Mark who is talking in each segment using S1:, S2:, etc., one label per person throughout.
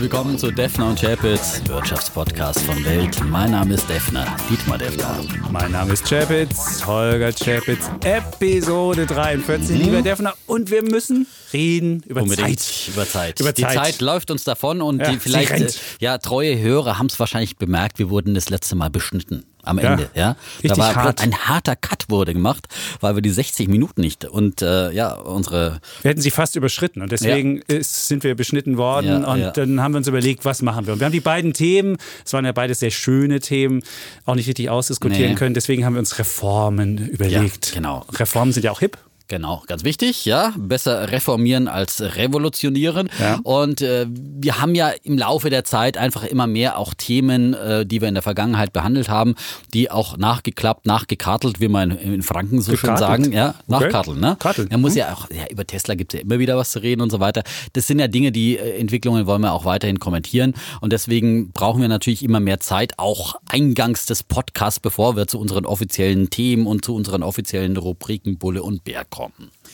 S1: Willkommen zu Defner und Chapitz, Wirtschaftspodcast von Welt. Mein Name ist Defner, Dietmar Defner.
S2: Mein Name ist Chapitz, Holger Chapitz, Episode 43, mhm. lieber Defner. Und wir müssen reden über
S1: Unbedingt
S2: Zeit.
S1: Über Zeit.
S2: Über
S1: die
S2: Zeit.
S1: Zeit läuft uns davon und
S2: Ja,
S1: die vielleicht, äh, ja, treue Hörer haben es wahrscheinlich bemerkt, wir wurden das letzte Mal beschnitten. Am
S2: Ja,
S1: Ende, ja.
S2: richtig
S1: da war
S2: hart.
S1: ein harter Cut wurde gemacht, weil wir die 60 Minuten nicht und äh, ja, unsere
S2: Wir hätten sie fast überschritten und deswegen ist, sind wir beschnitten worden
S1: Ja,
S2: und
S1: ja.
S2: dann haben wir uns überlegt, was machen wir. Und wir haben die beiden Themen, es waren ja beide sehr schöne Themen, auch nicht richtig ausdiskutieren
S1: Nee.
S2: können. Deswegen haben wir uns Reformen überlegt.
S1: genau.
S2: Reformen sind ja auch hip.
S1: Genau, ganz wichtig, ja. Besser reformieren als revolutionieren.
S2: Ja.
S1: Und äh, wir haben ja im Laufe der Zeit einfach immer mehr auch Themen, äh, die wir in der Vergangenheit behandelt haben, die auch nachgeklappt, nachgekartelt, wie man in Franken so schön sagen. Ja,
S2: Okay.
S1: nachkarteln, ne?
S2: Karteln.
S1: Er muss ja auch, ja, über Tesla gibt es ja immer wieder was zu reden und so weiter. Das sind ja Dinge, die äh, Entwicklungen wollen wir auch weiterhin kommentieren. Und deswegen brauchen wir natürlich immer mehr Zeit, auch eingangs des Podcasts, bevor wir zu unseren offiziellen Themen und zu unseren offiziellen Rubriken Bulle und Bär kommen.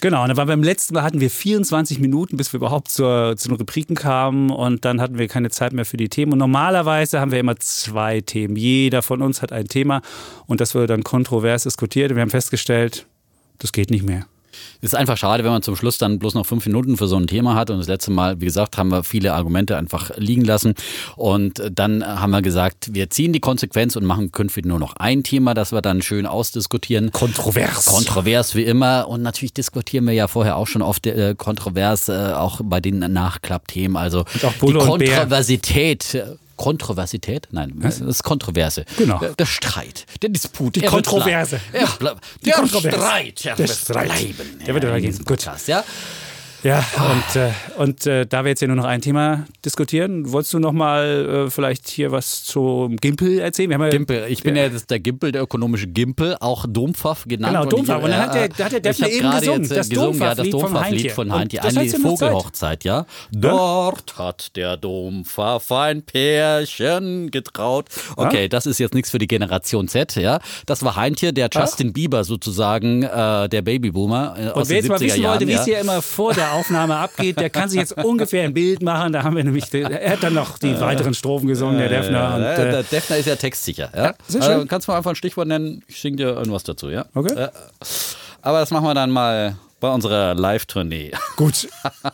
S2: Genau, und dann waren beim letzten Mal hatten wir 24 Minuten, bis wir überhaupt zur, zu den Rubriken kamen und dann hatten wir keine Zeit mehr für die Themen. Und normalerweise haben wir immer zwei Themen. Jeder von uns hat ein Thema und das wurde dann kontrovers diskutiert und wir haben festgestellt, das geht nicht mehr.
S1: Es ist einfach schade, wenn man zum Schluss dann bloß noch fünf Minuten für so ein Thema hat. Und das letzte Mal, wie gesagt, haben wir viele Argumente einfach liegen lassen. Und dann haben wir gesagt, wir ziehen die Konsequenz und machen künftig nur noch ein Thema, das wir dann schön ausdiskutieren.
S2: Kontrovers.
S1: Kontrovers wie immer. Und natürlich diskutieren wir ja vorher auch schon oft äh, kontrovers, äh, auch bei den Nachklappthemen. Also die. Kontroversität. Kontroversität? Nein, das ist Kontroverse.
S2: Genau.
S1: Der, der Streit, der Disput.
S2: Die
S1: er
S2: Kontroverse.
S1: Er bleibt- Der
S2: Kontroverse.
S1: Streit, der,
S2: Der Streit.
S1: bleiben.
S2: Der wird
S1: ja,
S2: übergehen. Gut.
S1: Ja.
S2: Ja, und, äh, und äh, da wir jetzt hier nur noch ein Thema diskutieren, wolltest du noch mal äh, vielleicht hier was zum Gimpel erzählen? Ja,
S1: Gimpel. Ich bin ja das, der Gimpel, der ökonomische Gimpel, auch Dompfaff genannt.
S2: Genau,
S1: Und
S2: Dompfaff. Und dann
S1: ja,
S2: hat der- hat der Defner eben gesungen,
S1: jetzt, äh,
S2: das
S1: gesungen, ja, das
S2: Dompfaff-Lied
S1: von Heintje.
S2: das
S1: Eine
S2: ja.
S1: Vogelhochzeit, ja. Dort hat der Dompfaff ein Pärchen getraut. Okay, das ist jetzt nichts für die Generation Z, ja. Das war Heintje, der Justin Bieber sozusagen, äh, der Babyboomer äh, aus
S2: Und wer
S1: den
S2: jetzt mal
S1: 70er
S2: wissen
S1: Jahren.
S2: wollte, wie
S1: ja.
S2: es hier immer vor der Aufnahme abgeht, der kann sich jetzt ungefähr ein Bild machen. Da haben wir nämlich, er hat dann noch die weiteren Strophen gesungen, der Defner. Und, äh,
S1: der Defner ist ja textsicher. Ja?
S2: sehr schön.
S1: Also, kannst du mal einfach ein Stichwort nennen? Ich singe dir irgendwas dazu, ja?
S2: Okay.
S1: Ja. Aber das machen wir dann mal bei unserer Live-Tournee.
S2: Gut,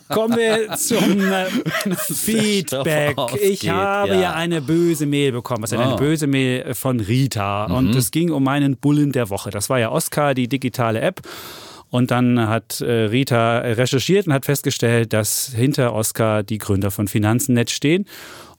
S2: kommen wir zum äh, Feedback. Ich habe
S1: ja.
S2: eine böse Mail bekommen. Also eine
S1: Oh.
S2: böse Mail von Rita.
S1: Mhm.
S2: Und es ging um meinen Bullen der Woche. Das war ja Oscar, die digitale App. Und dann hat äh, Rita recherchiert und hat festgestellt, dass hinter Oscar die Gründer von Finanzen.net stehen.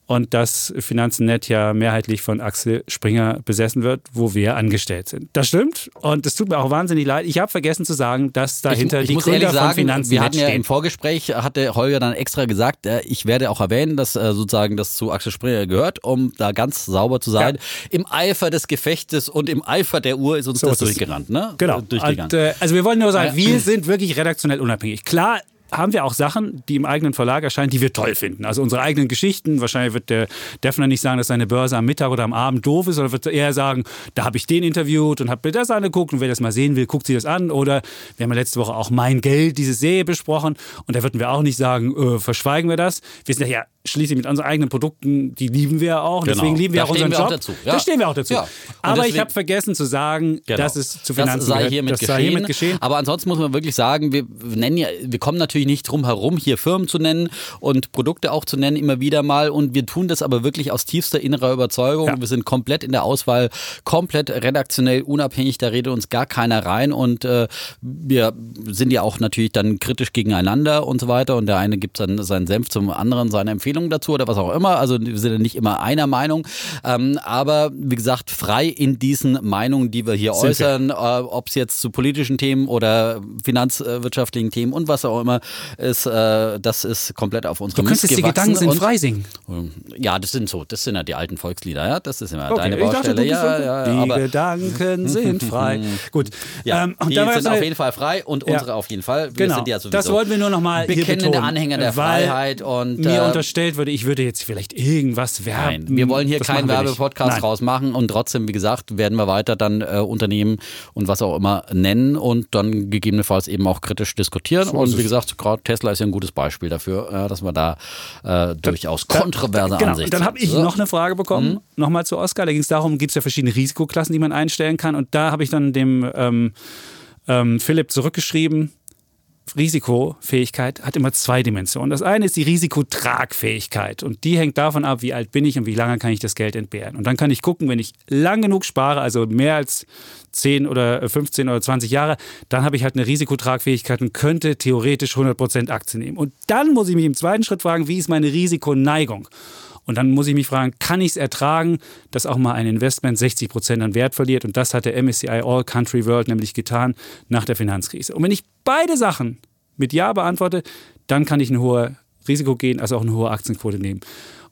S2: Und dass Finanzen.net ja mehrheitlich von Axel Springer besessen wird, wo wir angestellt sind. Das stimmt. Und es tut mir auch wahnsinnig leid. Ich habe vergessen zu sagen, dass dahinter
S1: ich, ich
S2: die Gründer
S1: ehrlich
S2: von
S1: sagen,
S2: Finanzen.net
S1: wir hatten ja
S2: stehen.
S1: im Vorgespräch, hatte Holger dann extra gesagt, äh, ich werde auch erwähnen, dass äh, sozusagen das zu Axel Springer gehört, um da ganz sauber zu sein. Im Eifer des Gefechtes und im Eifer der Uhr ist uns
S2: So
S1: das
S2: ist
S1: durchgerannt, ne?
S2: Genau.
S1: Durchgegangen.
S2: Und, äh, also wir wollen nur sagen,
S1: Ja.
S2: wir sind wirklich redaktionell unabhängig. Klar haben wir auch Sachen, die im eigenen Verlag erscheinen, die wir toll finden. Also unsere eigenen Geschichten. Wahrscheinlich wird der Defner nicht sagen, dass seine Börse am Mittag oder am Abend doof ist, sondern wird eher sagen, da habe ich den interviewt und habe mir das angeguckt und wer das mal sehen will, guckt sich das an. Oder wir haben ja letzte Woche auch Mein Geld, diese Serie besprochen und da würden wir auch nicht sagen, äh, verschweigen wir das. Wir sind ja schließlich mit unseren eigenen Produkten, die lieben wir auch.
S1: Genau.
S2: Deswegen lieben wir
S1: Da
S2: auch unseren
S1: wir auch
S2: Job.
S1: dazu, ja.
S2: Da stehen wir auch dazu.
S1: Ja.
S2: Aber ich
S1: deswegen-
S2: habe vergessen zu sagen,
S1: Genau.
S2: dass es zu Finanzen
S1: das sei hiermit
S2: das
S1: geschehen.
S2: sei hiermit geschehen.
S1: Aber ansonsten muss man wirklich sagen, wir nennen ja, wir kommen natürlich nicht drum herum, hier Firmen zu nennen und Produkte auch zu nennen, immer wieder mal. Und wir tun das aber wirklich aus tiefster innerer Überzeugung.
S2: Ja.
S1: Wir sind komplett in der Auswahl, komplett redaktionell unabhängig, da redet uns gar keiner rein. Und äh, wir sind ja auch natürlich dann kritisch gegeneinander und so weiter. Und der eine gibt dann seinen Senf zum anderen, seine Empfehlungen dazu oder was auch immer. Also wir sind ja nicht immer einer Meinung. Ähm, aber wie gesagt, frei in diesen Meinungen, die wir hier
S2: Sind
S1: äußern, äh, ob es jetzt zu politischen Themen oder finanzwirtschaftlichen Themen und was auch immer ist, äh, das ist komplett auf unsere
S2: Du könntest die Gedanken sind frei singen.
S1: Ja, das sind so, das sind ja die alten Volkslieder, ja, das ist immer
S2: Okay,
S1: deine
S2: dachte,
S1: Baustelle.
S2: bist
S1: ja,
S2: so-
S1: ja,
S2: die
S1: aber
S2: Gedanken sind frei. Gut.
S1: ja,
S2: Ähm,
S1: die sind auf jeden Fall frei und
S2: Ja.
S1: unsere auf jeden Fall. Wir
S2: Genau,
S1: ja
S2: das wollten wir nur noch mal hier
S1: bekennende
S2: betonen,
S1: Anhänger der
S2: weil
S1: Freiheit und
S2: mir
S1: äh,
S2: unterstellt unterstellt würde, ich würde jetzt vielleicht irgendwas werben.
S1: Nein, wir wollen hier keinen Werbepodcast rausmachen und trotzdem, wie gesagt, werden wir weiter dann äh, Unternehmen und was auch immer nennen und dann gegebenenfalls eben auch kritisch diskutieren. So und wie gesagt, gerade Tesla ist ja ein gutes Beispiel dafür, äh, dass man da äh, durchaus kontroverse
S2: genau.
S1: Ansichten
S2: Dann habe ich noch eine Frage bekommen, mhm. nochmal zu Oscar. Da ging es darum, gibt es ja verschiedene Risikoklassen, die man einstellen kann. Und da habe ich dann dem ähm, ähm, Philipp zurückgeschrieben, Risikofähigkeit hat immer zwei Dimensionen. Das eine ist die Risikotragfähigkeit und die hängt davon ab, wie alt bin ich und wie lange kann ich das Geld entbehren. Und dann kann ich gucken, wenn ich lang genug spare, also mehr als 10 oder 15 oder 20 Jahre, dann habe ich halt eine Risikotragfähigkeit und könnte theoretisch 100% Aktien nehmen. Und dann muss ich mich im zweiten Schritt fragen, wie ist meine Risikoneigung? Und dann muss ich mich fragen, kann ich es ertragen, dass auch mal ein Investment 60 Prozent an Wert verliert? Und das hat der MSCI All Country World nämlich getan nach der Finanzkrise. Und wenn ich beide Sachen mit Ja beantworte, dann kann ich ein hohes Risiko gehen, also auch eine hohe Aktienquote nehmen.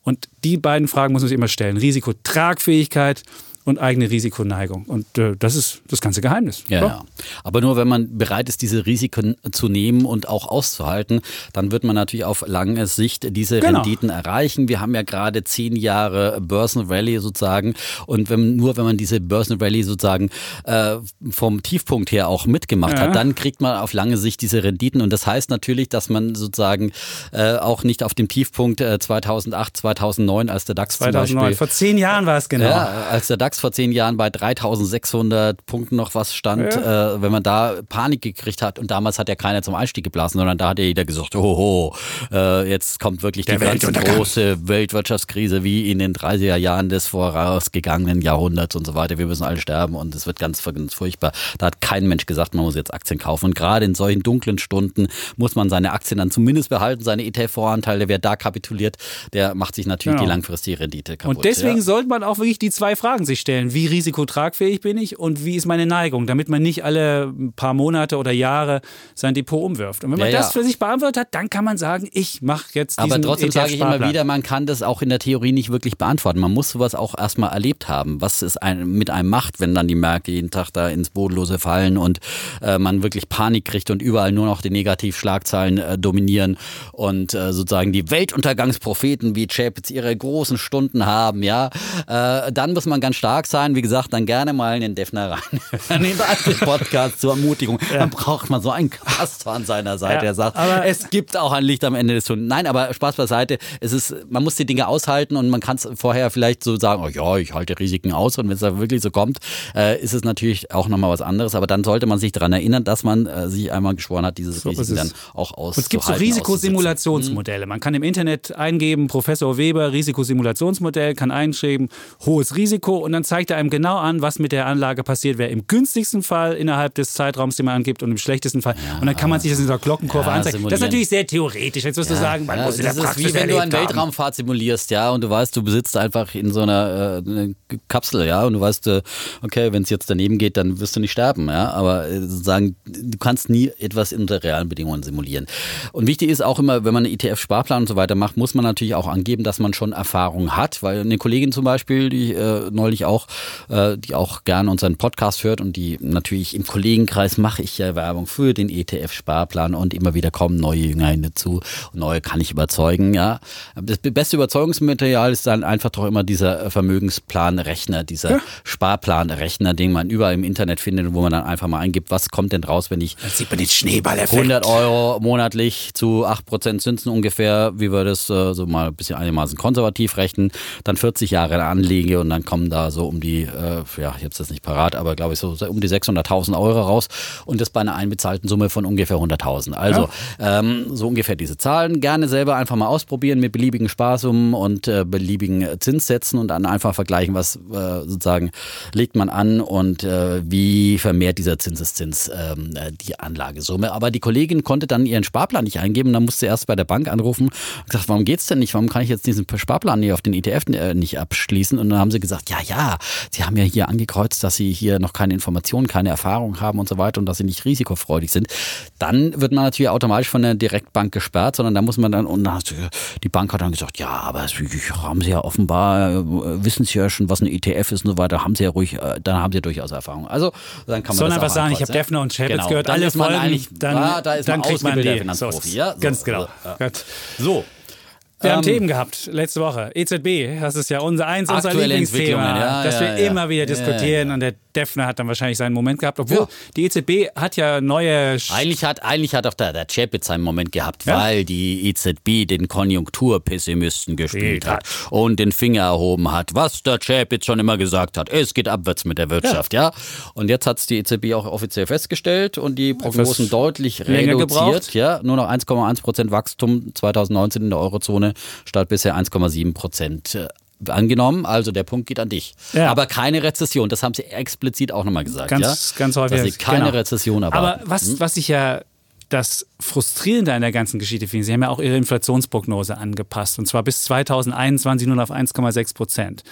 S2: Und die beiden Fragen muss man sich immer stellen. Risikotragfähigkeit und eigene Risikoneigung. Und äh, das ist das ganze Geheimnis.
S1: Ja, ja, Aber nur wenn man bereit ist, diese Risiken zu nehmen und auch auszuhalten, dann wird man natürlich auf lange Sicht diese genau. Renditen erreichen. Wir haben ja gerade zehn Jahre Börsenrallye sozusagen. Und wenn, nur wenn man diese Börsenrallye sozusagen äh, vom Tiefpunkt her auch mitgemacht ja. hat, dann kriegt man auf lange Sicht diese Renditen. Und das heißt natürlich, dass man sozusagen äh, auch nicht auf dem Tiefpunkt äh, 2008, 2009, als der DAX 2009, zum Beispiel,
S2: vor zehn Jahren war es genau. Ja,
S1: als der DAX DAX vor zehn Jahren bei 3600 Punkten noch was stand, ja. äh, wenn man da Panik gekriegt hat und damals hat ja keiner zum Einstieg geblasen, sondern da hat ja jeder gesagt, hoho, äh, jetzt kommt wirklich Der die ganz große Weltwirtschaftskrise wie in den 30er Jahren des vorausgegangenen Jahrhunderts und so weiter. Wir müssen alle sterben und es wird ganz, ganz furchtbar. Da hat kein Mensch gesagt, man muss jetzt Aktien kaufen. Und gerade in solchen dunklen Stunden muss man seine Aktien dann zumindest behalten, seine ETF-Voranteile. Wer da kapituliert, der macht sich natürlich genau. die langfristige Rendite kaputt.
S2: Und deswegen ja. sollte man auch wirklich die zwei Fragen sich stellen. Wie risikotragfähig bin ich und wie ist meine Neigung, damit man nicht alle paar Monate oder Jahre sein Depot umwirft. Und wenn man ja, das für sich beantwortet hat, dann kann man sagen, ich mache jetzt diesen
S1: Aber trotzdem sage ich immer wieder, man kann das auch in der Theorie nicht wirklich beantworten. Man muss sowas auch erstmal erlebt haben, was es ein, mit einem macht, wenn dann die Märkte jeden Tag da ins Bodenlose fallen und äh, man wirklich Panik kriegt und überall nur noch die Negativschlagzeilen äh, dominieren und äh, sozusagen die Weltuntergangspropheten wie Chapitz ihre großen Stunden haben, ja, äh, dann muss man ganz stark stark sein, wie gesagt, dann gerne mal in den Defner rein. in den Podcast zur Ermutigung. Ja. Dann braucht man so einen Pastor an seiner Seite, ja, der sagt, es gibt auch ein Licht am Ende des Tunnels. Nein, aber Spaß beiseite. Es ist, man muss die Dinge aushalten und man kann es vorher vielleicht so sagen, oh ja, ich halte Risiken aus und wenn es da wirklich so kommt, äh, ist es natürlich auch nochmal was anderes. Aber dann sollte man sich daran erinnern, dass man äh, sich einmal geschworen hat, dieses so Risiken dann auch auszuhalten.
S2: Es gibt so Risikosimulationsmodelle. Man kann im Internet eingeben, Professor Weber, Risikosimulationsmodell, kann einschreiben, hohes Risiko und dann dann zeigt er einem genau an, was mit der Anlage passiert wäre. Im günstigsten Fall innerhalb des Zeitraums, den man angibt, und im schlechtesten Fall. Ja, und dann kann man sich das in dieser Glockenkurve ja, anzeigen. Das ist natürlich sehr theoretisch. Jetzt wirst du sagen, man muss das ist wie wenn du
S1: eine Weltraumfahrt simulierst, ja, und du weißt, du besitzt einfach in so einer äh, Kapsel, ja, und du weißt, äh, okay, wenn es jetzt daneben geht, dann wirst du nicht sterben, ja. Aber äh, sozusagen, du kannst nie etwas unter realen Bedingungen simulieren. Und wichtig ist auch immer, wenn man einen ETF-Sparplan und so weiter macht, muss man natürlich auch angeben, dass man schon Erfahrung hat, weil eine Kollegin zum Beispiel, die äh, neulich auch auch, äh, die auch gerne unseren Podcast hört und die natürlich im Kollegenkreis mache ich ja Werbung für den ETF-Sparplan und immer wieder kommen neue Jünger hinzu und neue kann ich überzeugen, ja. Das beste Überzeugungsmaterial ist dann einfach doch immer dieser Vermögensplanrechner, dieser ja. Sparplanrechner, den man überall im Internet findet, wo man dann einfach mal eingibt, was kommt denn raus, wenn ich
S2: dann sieht man den Schneeballeffekt.
S1: 100 Euro monatlich zu 8% Zinsen ungefähr, wie wir das äh, so mal ein bisschen einigermaßen konservativ rechnen, dann 40 Jahre anlege und dann kommen da so so um die, äh, ja, ich habe es jetzt nicht parat, aber glaube ich so um die 600.000 Euro raus und das bei einer einbezahlten Summe von ungefähr 100.000. Also ja. ähm, so ungefähr diese Zahlen. Gerne selber einfach mal ausprobieren mit beliebigen Sparsummen und äh, beliebigen Zinssätzen und dann einfach vergleichen, was äh, sozusagen legt man an und äh, wie vermehrt dieser Zinseszins ähm, äh, die Anlagesumme. Aber die Kollegin konnte dann ihren Sparplan nicht eingeben, dann musste sie erst bei der Bank anrufen und gesagt, warum geht's denn nicht? Warum kann ich jetzt diesen Sparplan hier auf den ETF äh, nicht abschließen? Und dann haben sie gesagt, ja, ja, Sie haben ja hier angekreuzt, dass Sie hier noch keine Informationen, keine Erfahrung haben und so weiter und dass Sie nicht risikofreudig sind, dann wird man natürlich automatisch von der Direktbank gesperrt, sondern da muss man dann, und die Bank hat dann gesagt, ja, aber haben Sie ja offenbar, äh, wissen Sie ja schon, was ein ETF ist und so weiter, haben Sie ja ruhig, äh, dann haben Sie durchaus Erfahrung. Also, dann kann man
S2: Sondern was sagen, ich habe Defner und Chapitz genau. gehört,
S1: dann alle Folgen,
S2: dann,
S1: ah, da ist
S2: dann
S1: man
S2: kriegt man die.
S1: Finanzprofi.
S2: So,
S1: ja,
S2: so, ganz genau.
S1: So. so.
S2: Wir haben Themen gehabt letzte Woche. EZB, das ist ja unser eins unser
S1: Aktuelle
S2: Lieblingsthema,
S1: ja,
S2: das wir
S1: ja, ja.
S2: immer wieder diskutieren. Und der Defner hat dann wahrscheinlich seinen Moment gehabt, obwohl die EZB hat ja neue. Sch-
S1: Eigentlich hat, eigentlich hat auch der, der Chapitz seinen Moment gehabt,
S2: Ja?
S1: weil die EZB den Konjunkturpessimisten gespielt
S2: Ja.
S1: hat und den Finger erhoben hat, was der Chapitz schon immer gesagt hat. Es geht abwärts mit der Wirtschaft, ja. Und jetzt hat es die EZB auch offiziell festgestellt und die Prognosen deutlich reduziert.
S2: gebraucht.
S1: Ja, nur noch 1,1 Prozent Wachstum 2019 in der Eurozone statt bisher 1,7 Prozent. äh, Angenommen, also der Punkt geht an dich.
S2: Ja.
S1: Aber keine Rezession, das haben sie explizit auch nochmal gesagt.
S2: Ganz-
S1: ja?
S2: ganz häufig.
S1: Dass sie keine
S2: Genau.
S1: Rezession erwarten.
S2: Aber was, was ich ja das Frustrierende an der ganzen Geschichte finde, Sie haben ja auch Ihre Inflationsprognose angepasst und zwar bis 2021 nur auf 1,6 Prozent.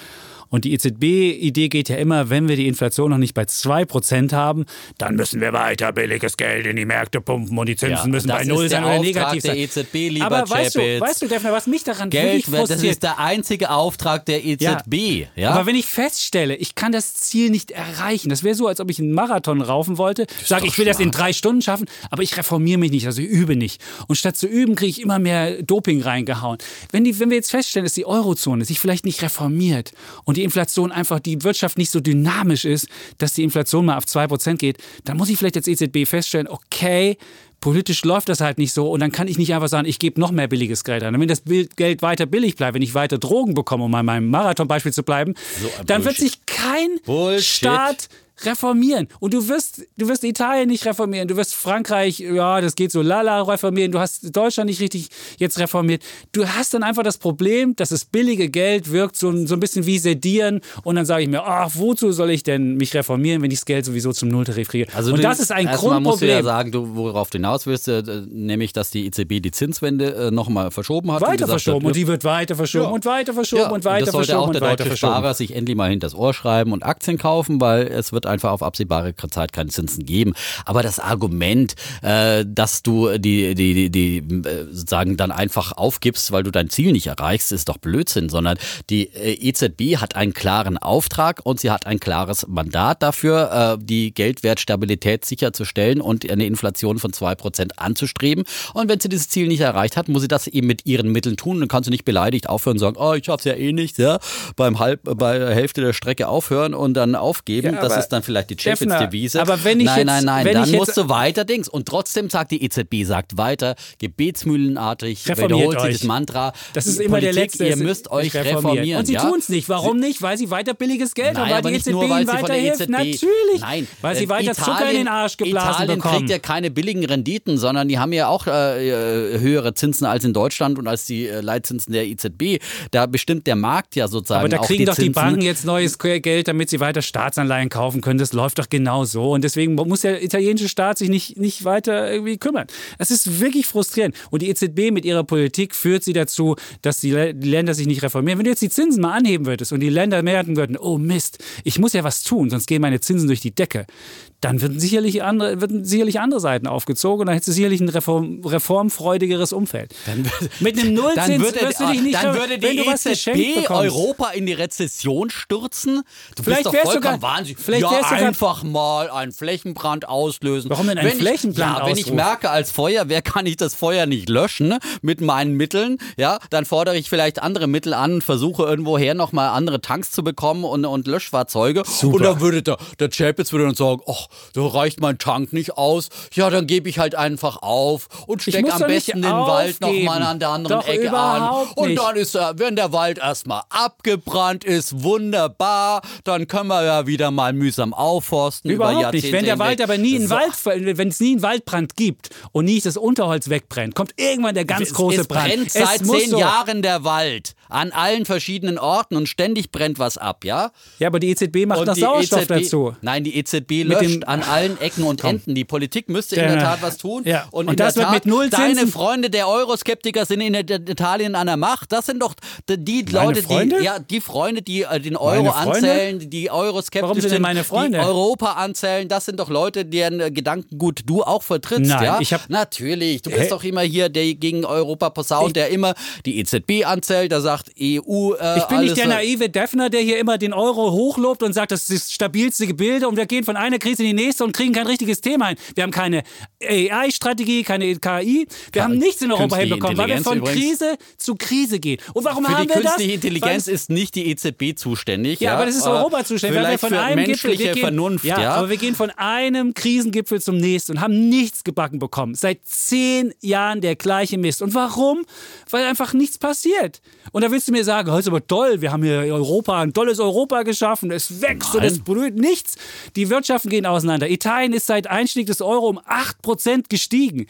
S2: Und die EZB-Idee geht ja immer, wenn wir die Inflation noch nicht bei 2% haben, dann müssen wir weiter billiges Geld in die Märkte pumpen und die Zinsen
S1: Ja,
S2: müssen bei Null sein oder negativ
S1: der
S2: sein.
S1: EZB, lieber
S2: Aber weißt du,
S1: Chapitz.
S2: weißt du, Defner, was mich daran
S1: Geld, das ist der einzige Auftrag der EZB. Ja.
S2: aber wenn ich feststelle, ich kann das Ziel nicht erreichen, das wäre so, als ob ich einen Marathon raufen wollte, sage, ich will das in drei Stunden schaffen, aber ich reformiere mich nicht, also ich übe nicht. Und statt zu üben, kriege ich immer mehr Doping reingehauen. Wenn, die, wenn wir jetzt feststellen, dass die Eurozone sich vielleicht nicht reformiert und die Inflation einfach, die Wirtschaft nicht so dynamisch ist, dass die Inflation mal auf 2% geht, dann muss ich vielleicht als EZB feststellen, okay, Politisch läuft das halt nicht so und dann kann ich nicht einfach sagen, ich gebe noch mehr billiges Geld an. Und wenn das Geld weiter billig bleibt, wenn ich weiter Drogen bekomme, um bei meinem Marathonbeispiel zu bleiben,
S1: ein
S2: dann wird
S1: Bullshit.
S2: sich kein
S1: Bullshit.
S2: Staat reformieren. Und du wirst, du wirst Italien nicht reformieren, du wirst Frankreich, ja, das geht so lala reformieren, du hast Deutschland nicht richtig jetzt reformiert. Du hast dann einfach das Problem, dass das billige Geld wirkt so, ein- so ein bisschen wie sedieren und dann sage ich mir, ach, wozu soll ich denn mich reformieren, wenn ich das Geld sowieso zum Nulltarif kriege?
S1: Also
S2: und
S1: du-
S2: das ist ein
S1: erstmal musst du ja
S2: Grundproblem.
S1: sagen, du, worauf du hinaus willst, äh, nämlich, dass die EZB die Zinswende äh, nochmal verschoben hat. und
S2: weiter
S1: gesagt
S2: verschoben
S1: hat,
S2: und die wird weiter verschoben
S1: Ja.
S2: und weiter verschoben
S1: Ja,
S2: und weiter
S1: das sollte
S2: verschoben
S1: auch
S2: und
S1: der
S2: weiter
S1: deutsche. Sparer sich endlich mal hinters Ohr schreiben und Aktien kaufen, weil es wird einfach auf absehbare Zeit keine Zinsen geben. Aber das Argument, äh, dass du die, die, die, die äh, sozusagen dann einfach aufgibst, weil du dein Ziel nicht erreichst, ist doch Blödsinn, sondern die äh, EZB hat einen klaren Auftrag und sie hat ein klares Mandat dafür, äh, die Geldwertstabilität sicherzustellen und eine Inflation von 2% anzustreben. Und wenn sie dieses Ziel nicht erreicht hat, muss sie das eben mit ihren Mitteln tun. Dann kannst du nicht beleidigt aufhören und sagen, oh, ich schaff's ja eh nicht, ja, beim halb, bei der Hälfte der Strecke aufhören und dann aufgeben.
S2: Ja,
S1: das ist dann vielleicht die Chapitz-Devise.
S2: aber wenn ich
S1: nein,
S2: jetzt-
S1: nein, nein,
S2: wenn
S1: dann
S2: ich jetzt-
S1: musst du weiter Dings. Und trotzdem sagt die EZB, sagt weiter, gebetsmühlenartig, wiederholt sie das Mantra.
S2: Das ist immer der
S1: Politik,
S2: letzte.
S1: Ihr müsst euch reformieren.
S2: Und sie
S1: ja?
S2: tun es nicht. Warum nicht? Weil sie weiter billiges Geld haben,
S1: Nein,
S2: weil
S1: aber
S2: die EZB
S1: nur, weil
S2: ihnen
S1: der
S2: weiterhilft.
S1: EZB
S2: Natürlich.
S1: Nein,
S2: Weil sie weiter Zucker in den Arsch geblasen
S1: Italien
S2: bekommen.
S1: kriegt ja keine billigen Renditen, sondern die haben ja auch äh, äh, höhere Zinsen als in Deutschland und als die äh, Leitzinsen der EZB. Da bestimmt der Markt ja sozusagen
S2: aber da kriegen doch die. Banken jetzt neues Geld, damit sie weiter Staatsanleihen kaufen können. Das läuft doch genau so. Und deswegen muss der italienische Staat sich nicht, nicht weiter irgendwie kümmern. Das ist wirklich frustrierend. Und die EZB mit ihrer Politik führt sie dazu, dass die Länder sich nicht reformieren. Wenn du jetzt die Zinsen mal anheben würdest und die Länder merken würden, oh Mist, ich muss ja was tun, sonst gehen meine Zinsen durch die Decke, dann würden sicherlich andere, würden sicherlich andere Seiten aufgezogen und dann hättest du sicherlich ein reform, reformfreudigeres Umfeld. mit einem Nullzins
S1: Dann würde,
S2: wirst du dich nicht
S1: dann würde die EZB
S2: bekommst.
S1: Europa in die Rezession stürzen. Du
S2: Vielleicht
S1: bist doch vollkommen
S2: sogar-
S1: wahnsinnig.
S2: vielleicht
S1: ja, einfach mal einen Flächenbrand auslösen.
S2: Warum denn einen
S1: Wenn ich-
S2: Flächenbrand
S1: Ja, wenn ich merke, als Feuerwehr kann ich das Feuer nicht löschen mit meinen Mitteln, ja, dann fordere ich vielleicht andere Mittel an und versuche irgendwoher nochmal andere Tanks zu bekommen und, und Löschfahrzeuge. Und dann würde der, der Chapitz würde dann sagen, ach, da reicht mein Tank nicht aus. Ja, dann gebe ich halt einfach auf und
S2: Ich
S1: steck
S2: muss
S1: am
S2: nicht
S1: besten den Wald nochmal an der anderen
S2: Doch
S1: Ecke an. Und
S2: nicht.
S1: dann ist er, wenn der Wald erstmal abgebrannt ist, wunderbar, dann können wir ja wieder mal mühsam aufforsten. über
S2: Überhaupt nicht.
S1: Jahrzehnte
S2: Wenn der Wald
S1: hinweg.
S2: aber nie einen
S1: So.
S2: Wald, wenn es nie einen Waldbrand gibt und nie das Unterholz wegbrennt, kommt irgendwann der ganz große
S1: es
S2: Brand.
S1: brennt seit zehn
S2: so-
S1: Jahren der Wald an allen verschiedenen Orten und ständig brennt was ab, ja?
S2: Ja, aber die EZB macht noch Sauerstoff
S1: EZB
S2: dazu.
S1: Nein, die EZB
S2: Mit
S1: löscht
S2: dem-
S1: an allen Ecken und Enden. Die Politik müsste in
S2: Der-
S1: Tat was tun.
S2: Ja.
S1: Und,
S2: Und das wird mit Nullzinsen-
S1: deine Freunde der Euroskeptiker sind in Italien an der Macht. Das sind doch die Leute, die ja die Freunde, die äh, den Euro anzählen, die euroskeptisch
S2: sind meine Freunde?
S1: die Europa anzählen. Das sind doch Leute, deren äh, Gedankengut du auch vertrittst,
S2: Nein,
S1: ja?
S2: ich hab-
S1: Natürlich, du bist doch immer hier der gegen Europa posaunt, der immer die EZB anzählt, der sagt EU äh,
S2: Ich bin nicht der naive Defner, der hier immer den Euro hochlobt und sagt, das ist das stabilste Gebilde und wir gehen von einer Krise in die nächste und kriegen kein richtiges Thema hin. Wir haben keine AI-Strategie, keine KI. Wir haben nichts in Europa hinbekommen, weil wir von Krise zu Krise gehen. Und warum
S1: Für
S2: haben
S1: die
S2: wir das?
S1: künstliche Intelligenz
S2: Weil-
S1: ist nicht die EZB zuständig.
S2: ja,
S1: Ja,
S2: aber das ist Europa zuständig, weil wir
S1: Vielleicht
S2: von
S1: für
S2: einem Gipfel,
S1: menschliche
S2: wir gehen,
S1: Vernunft, ja.
S2: ja, aber wir gehen von einem Krisengipfel zum nächsten und haben nichts gebacken bekommen. Seit zehn Jahren der gleiche Mist. Und warum? Weil einfach nichts passiert. Und da willst du mir sagen, oh, ist aber toll, wir haben hier Europa, ein tolles Europa geschaffen, es wächst und
S1: Nein.
S2: es brüht nichts. Die Wirtschaften gehen auseinander. Italien ist seit Einstieg des Euro um 8% gestiegen.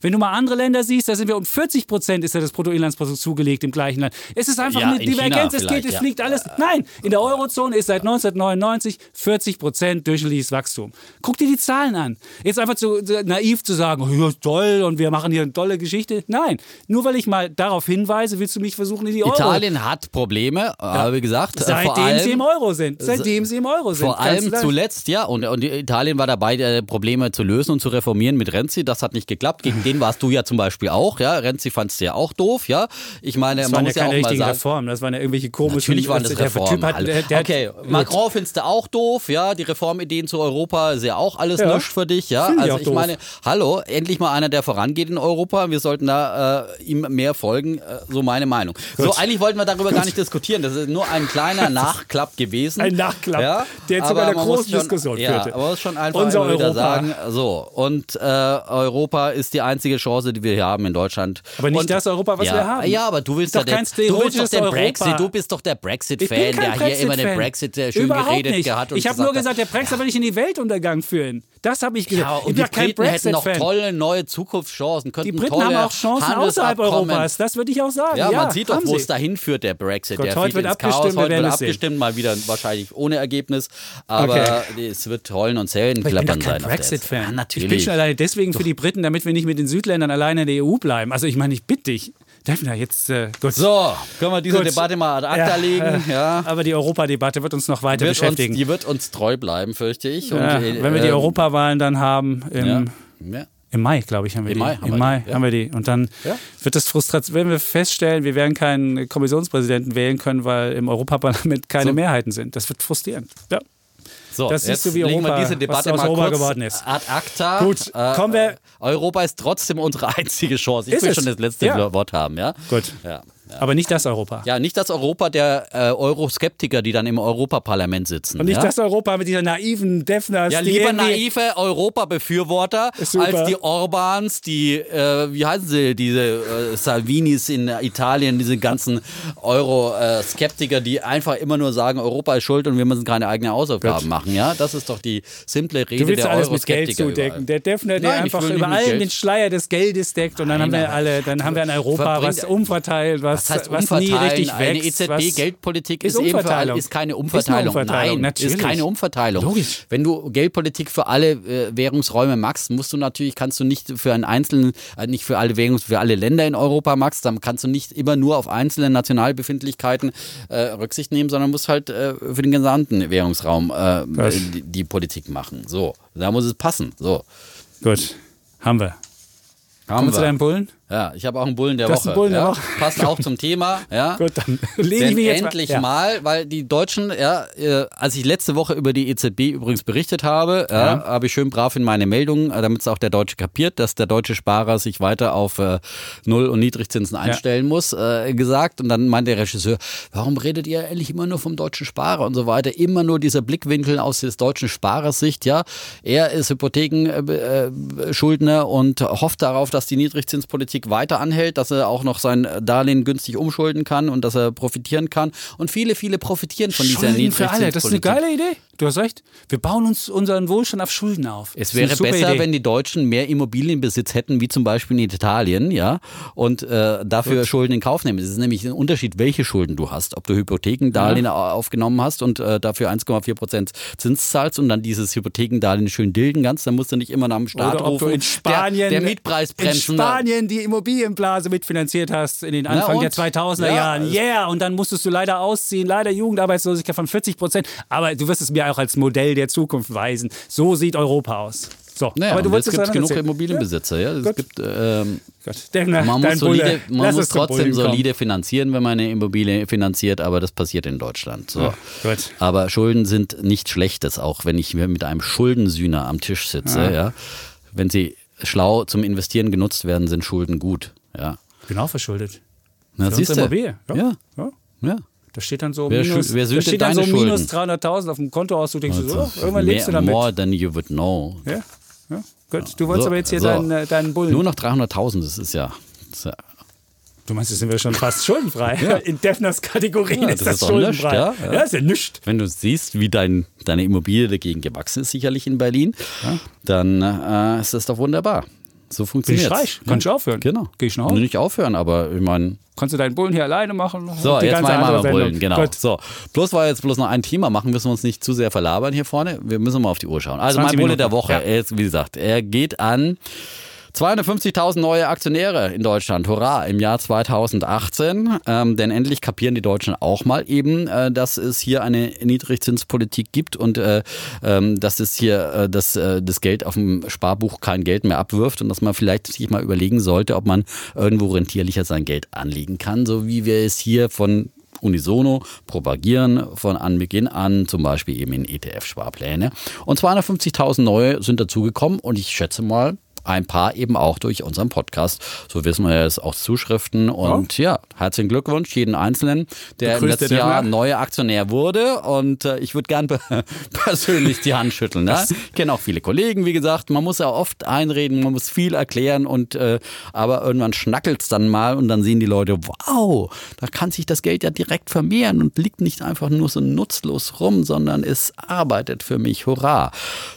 S2: Wenn du mal andere Länder siehst, da sind wir um 40 Prozent ist ja das Bruttoinlandsprodukt zugelegt im gleichen Land. Es ist einfach
S1: Ja,
S2: eine Divergenz. Es geht, es
S1: ja.
S2: fliegt alles. Nein, in der Eurozone ist seit 1999 40 Prozent durchschnittliches Wachstum. Guck dir die Zahlen an. Jetzt einfach zu, zu naiv zu sagen, oh, ja, toll und wir machen hier eine tolle Geschichte. Nein, nur weil ich mal darauf hinweise, willst du mich versuchen in die Euro.
S1: Italien hat Probleme, habe ich gesagt. äh,
S2: Seitdem
S1: allem,
S2: sie im Euro sind. Seitdem sie im Euro sind.
S1: Vor allem zuletzt, ja. Und, und Italien war dabei, äh, Probleme zu lösen und zu reformieren mit Renzi. Das hat nicht geklappt. Gegen den warst du ja zum Beispiel auch, ja. Renzi fandst du ja auch doof, ja. Ich meine,
S2: Das
S1: man
S2: waren ja
S1: muss ja
S2: keine
S1: auch mal sagen.
S2: Reformen. Das waren ja irgendwelche komischen.
S1: Natürlich waren das
S2: der
S1: Reformen.
S2: Typ hat, der, der
S1: okay,
S2: hat,
S1: Macron findest du auch doof, ja. Die Reformideen zu Europa ist ja auch alles
S2: Ja.
S1: für dich, ja.
S2: Find ich
S1: also ich
S2: doof.
S1: meine, hallo, endlich mal einer, der vorangeht in Europa. Wir sollten da äh, ihm mehr folgen, äh, so meine Meinung. So, eigentlich wollten wir darüber gar nicht diskutieren. Das ist nur ein kleiner Nachklapp gewesen.
S2: Ein Nachklapp,
S1: ja?
S2: der zu
S1: Aber
S2: einer großen
S1: schon,
S2: Diskussion
S1: ja,
S2: führte.
S1: Aber man muss schon einfach
S2: Unser Europa.
S1: sagen, so. Und äh, Europa ist die einzige Chance, die wir hier haben in Deutschland.
S2: Aber nicht
S1: und,
S2: das Europa, was
S1: ja,
S2: wir haben.
S1: Ja, aber du willst doch
S2: doch kein
S1: der, du willst doch
S2: Europa.
S1: Brexit, du bist doch der
S2: Ich bin
S1: Brexit-Fan,
S2: kein
S1: der hier immer den. Brexit äh, schön
S2: Überhaupt
S1: geredet
S2: nicht.
S1: hat. Und
S2: ich habe nur gesagt, der Brexit soll nicht in die Weltuntergang führen. Das habe ich gesagt.
S1: ja,
S2: ich
S1: und
S2: bin
S1: die
S2: kein
S1: Briten hätten noch tolle neue Zukunftschancen.
S2: Die
S1: Könnten
S2: Briten
S1: tolle
S2: haben auch Chancen außerhalb Europas. Das würde ich auch sagen.
S1: Ja,
S2: Ja,
S1: man sieht doch, wo es dahin führt, der Brexit.
S2: Gott,
S1: der
S2: heute wird abgestimmt,
S1: heute wird abgestimmt, mal wieder wahrscheinlich ohne Ergebnis. Aber es wird heulen und zählen
S2: Ich bin
S1: klappern
S2: kein
S1: sein. auf der Erde.
S2: Brexit-Fan.
S1: Ja,
S2: ich
S1: natürlich.
S2: bin schon alleine deswegen für die Briten, damit wir nicht mit den Südländern alleine in der EU bleiben. Also ich meine, ich bitte dich. Defner, jetzt äh, gut.
S1: so, können wir diese
S2: Gut.
S1: Debatte mal ad acta
S2: Ja,
S1: legen. Ja.
S2: Aber die Europadebatte wird uns noch weiter
S1: Wird uns,
S2: beschäftigen.
S1: die wird uns treu bleiben, fürchte ich. Und,
S2: ja,
S1: äh,
S2: wenn wir die
S1: ähm,
S2: Europawahlen dann haben im. Im Mai, glaube ich, haben wir
S1: Im
S2: die.
S1: Mai haben
S2: Im Mai haben wir die. Und dann wird das Frustration, wenn wir feststellen, wir werden keinen Kommissionspräsidenten wählen können, weil im Europaparlament keine
S1: So.
S2: Mehrheiten sind. Das wird frustrierend. Ja.
S1: So,
S2: Das siehst
S1: jetzt
S2: du, wie
S1: legen wir
S2: Europa-
S1: diese
S2: was
S1: Debatte
S2: aus
S1: mal
S2: Europa
S1: kurz
S2: geworden ist.
S1: ad acta.
S2: Gut, kommen wir-
S1: äh, Europa ist trotzdem unsere einzige Chance. Ich
S2: Ist
S1: will
S2: es?
S1: schon das letzte
S2: Ja.
S1: Wort haben, ja?
S2: Gut.
S1: Ja.
S2: Aber nicht das Europa.
S1: Ja, nicht das Europa der äh, Euroskeptiker, die dann im Europaparlament sitzen.
S2: Und nicht
S1: ja?
S2: das Europa mit dieser naiven Defners.
S1: Ja, lieber naive Europa-Befürworter als die Orbans, die, äh, wie heißen sie, diese äh, Salvinis in Italien, diese ganzen Euro-Skeptiker, die einfach immer nur sagen, Europa ist schuld und wir müssen keine eigenen Hausaufgaben
S2: Gut.
S1: machen. Ja, das ist doch die simple Rede
S2: Du willst
S1: der
S2: alles mit Geld
S1: Euroskeptiker.
S2: zudecken.
S1: überall.
S2: Der Defner, der
S1: Nein,
S2: einfach über allen den Schleier des Geldes deckt und dann haben wir alle, dann haben wir ein Europa, was umverteilt, was,
S1: Was heißt
S2: was nie richtig
S1: Eine EZB-Geldpolitik
S2: Ist
S1: ist,
S2: Umverteilung.
S1: ist keine
S2: Ist eine
S1: Umverteilung.
S2: Umverteilung,
S1: Nein,
S2: natürlich.
S1: ist keine Umverteilung.
S2: Logisch.
S1: Wenn du Geldpolitik für alle äh, Währungsräume machst, musst du natürlich, kannst du nicht für einen einzelnen, äh, nicht für alle Währungs, für alle Länder in Europa machst, dann kannst du nicht immer nur auf einzelne Nationalbefindlichkeiten äh, Rücksicht nehmen, sondern musst halt äh, für den gesamten Währungsraum äh, die, die Politik machen. So, da muss es passen. So.
S2: Gut, haben wir.
S1: Haben
S2: Kommen wir zu
S1: wir.
S2: deinem Bullen?
S1: Ja, ich habe auch einen Bullen der
S2: Du hast
S1: Woche.
S2: einen Bullen der
S1: ja.
S2: Woche.
S1: Passt auch zum Thema. Ja.
S2: Gut, dann lege ich mich jetzt
S1: endlich
S2: mal.
S1: Mal, weil die Deutschen, ja, äh, als ich letzte Woche über die EZB übrigens berichtet habe, ja. Habe ich schön brav in meine Meldungen, äh, damit es auch der Deutsche kapiert, dass der deutsche Sparer sich weiter auf äh, Null- und Niedrigzinsen einstellen muss, äh, gesagt. Und dann meinte der Regisseur, warum redet ihr endlich immer nur vom deutschen Sparer und so weiter? Immer nur dieser Blickwinkel aus des deutschen Sparers Sicht, ja. Er ist Hypothekenschuldner und hofft darauf, dass die Niedrigzinspolitik weiter anhält, dass er auch noch sein Darlehen günstig umschulden kann und dass er profitieren kann. Und viele, viele profitieren von dieser
S2: Schulden für alle, das ist eine geile Idee. Du hast recht. Wir bauen uns unseren Wohlstand auf Schulden auf.
S1: Es wäre besser,
S2: Idee.
S1: wenn die Deutschen mehr Immobilienbesitz hätten, wie zum Beispiel in Italien, ja, und äh, dafür Schulden in Kauf nehmen. Es ist nämlich ein Unterschied, welche Schulden du hast. Ob du Hypothekendarlehen au- aufgenommen hast und äh, dafür 1,4 Prozent Zins zahlst und dann dieses Hypothekendarlehen schön dilgen kannst, dann musst du nicht immer nach dem Staat
S2: Oder ob
S1: rufen.
S2: du in Spanien,
S1: der, der Mietpreis
S2: in
S1: bremsen.
S2: Spanien die Immobilienblase mitfinanziert hast in den Anfang der 2000er
S1: Ja,
S2: Jahren.
S1: es-
S2: Yeah, und dann musstest du leider ausziehen, leider Jugendarbeitslosigkeit von 40 Prozent. Aber du wirst es mir auch als Modell der Zukunft weisen. So sieht Europa aus. So,
S1: Naja,
S2: aber du
S1: es gibt
S2: was
S1: genug
S2: erzählen.
S1: Immobilienbesitzer. Ja, es gibt, ähm,
S2: Gott, der,
S1: man
S2: dein
S1: muss, solide, man muss
S2: es
S1: trotzdem solide finanzieren, wenn man eine Immobilie finanziert, aber das passiert in Deutschland. So.
S2: Ja, gut.
S1: Aber Schulden sind nichts Schlechtes, auch wenn ich mit einem Schuldensühner am Tisch sitze. Ja. Wenn sie schlau zum Investieren genutzt werden, sind Schulden gut. Ja.
S2: Genau verschuldet.
S1: Na, siehst du?
S2: Ja.
S1: Ja.
S2: Ja.
S1: Ja.
S2: Da steht dann so
S1: Wer
S2: minus,
S1: wer
S2: da steht dann so minus
S1: Schulden?
S2: 300.000 auf dem Konto aus. Du denkst so, oh, irgendwann
S1: Mehr-
S2: lebst du damit.
S1: More than you would know.
S2: Ja. Ja. Gut, du wolltest
S1: So,
S2: aber jetzt hier
S1: so.
S2: deinen, äh, deinen Bullen.
S1: Nur noch 300.000, das ist ja. Das ist ja
S2: Du meinst, jetzt sind wir schon fast schuldenfrei. In Defners Kategorie
S1: Ja,
S2: ist
S1: das
S2: das,
S1: ist
S2: schuldenfrei.
S1: nichts, ja, ja.
S2: ja, ist ja nichts.
S1: wenn du siehst, wie dein, deine Immobilie dagegen gewachsen ist, sicherlich in Berlin, dann äh, ist das doch wunderbar. So funktioniert
S2: reich? Kannst du aufhören?
S1: Genau.
S2: Geh ich Hause?
S1: Nicht aufhören, aber ich meine.
S2: Kannst du deinen Bullen hier alleine machen?
S1: So, jetzt mal
S2: andere
S1: mal
S2: Sendung.
S1: Bullen, genau.
S2: Gut.
S1: So, bloß weil wir jetzt bloß noch ein Thema machen, müssen wir uns nicht zu sehr verlabern hier vorne. Wir müssen mal auf die Uhr schauen. Also mein
S2: 20
S1: Bulle der. Woche,
S2: Ja.
S1: er ist, wie gesagt, er geht an 250.000 neue Aktionäre in Deutschland. Hurra, im Jahr 2018. Ähm, denn endlich kapieren die Deutschen auch mal eben, äh, dass es hier eine Niedrigzinspolitik gibt und äh, ähm, dass es hier äh, dass, äh, das Geld auf dem Sparbuch kein Geld mehr abwirft und dass man vielleicht sich mal überlegen sollte, ob man irgendwo rentierlicher sein Geld anlegen kann, so wie wir es hier von unisono propagieren von Anbeginn an, zum Beispiel eben in ETF-Sparpläne. Und 250.000 neue sind dazugekommen und ich schätze mal, ein paar eben auch durch unseren Podcast. So wissen wir jetzt auch Zuschriften. Und ja, herzlichen Glückwunsch jeden Einzelnen, der im letzten Jahr neuer Aktionär wurde. Und äh, ich würde gern pe- persönlich die Hand schütteln. Ne? Ich kenne auch viele Kollegen, wie gesagt. Man muss ja oft einreden, man muss viel erklären. Und äh, aber irgendwann schnackelt es dann mal und dann sehen die Leute, wow, da kann sich das Geld ja direkt vermehren und liegt nicht einfach nur so nutzlos rum, sondern es arbeitet für mich. Hurra.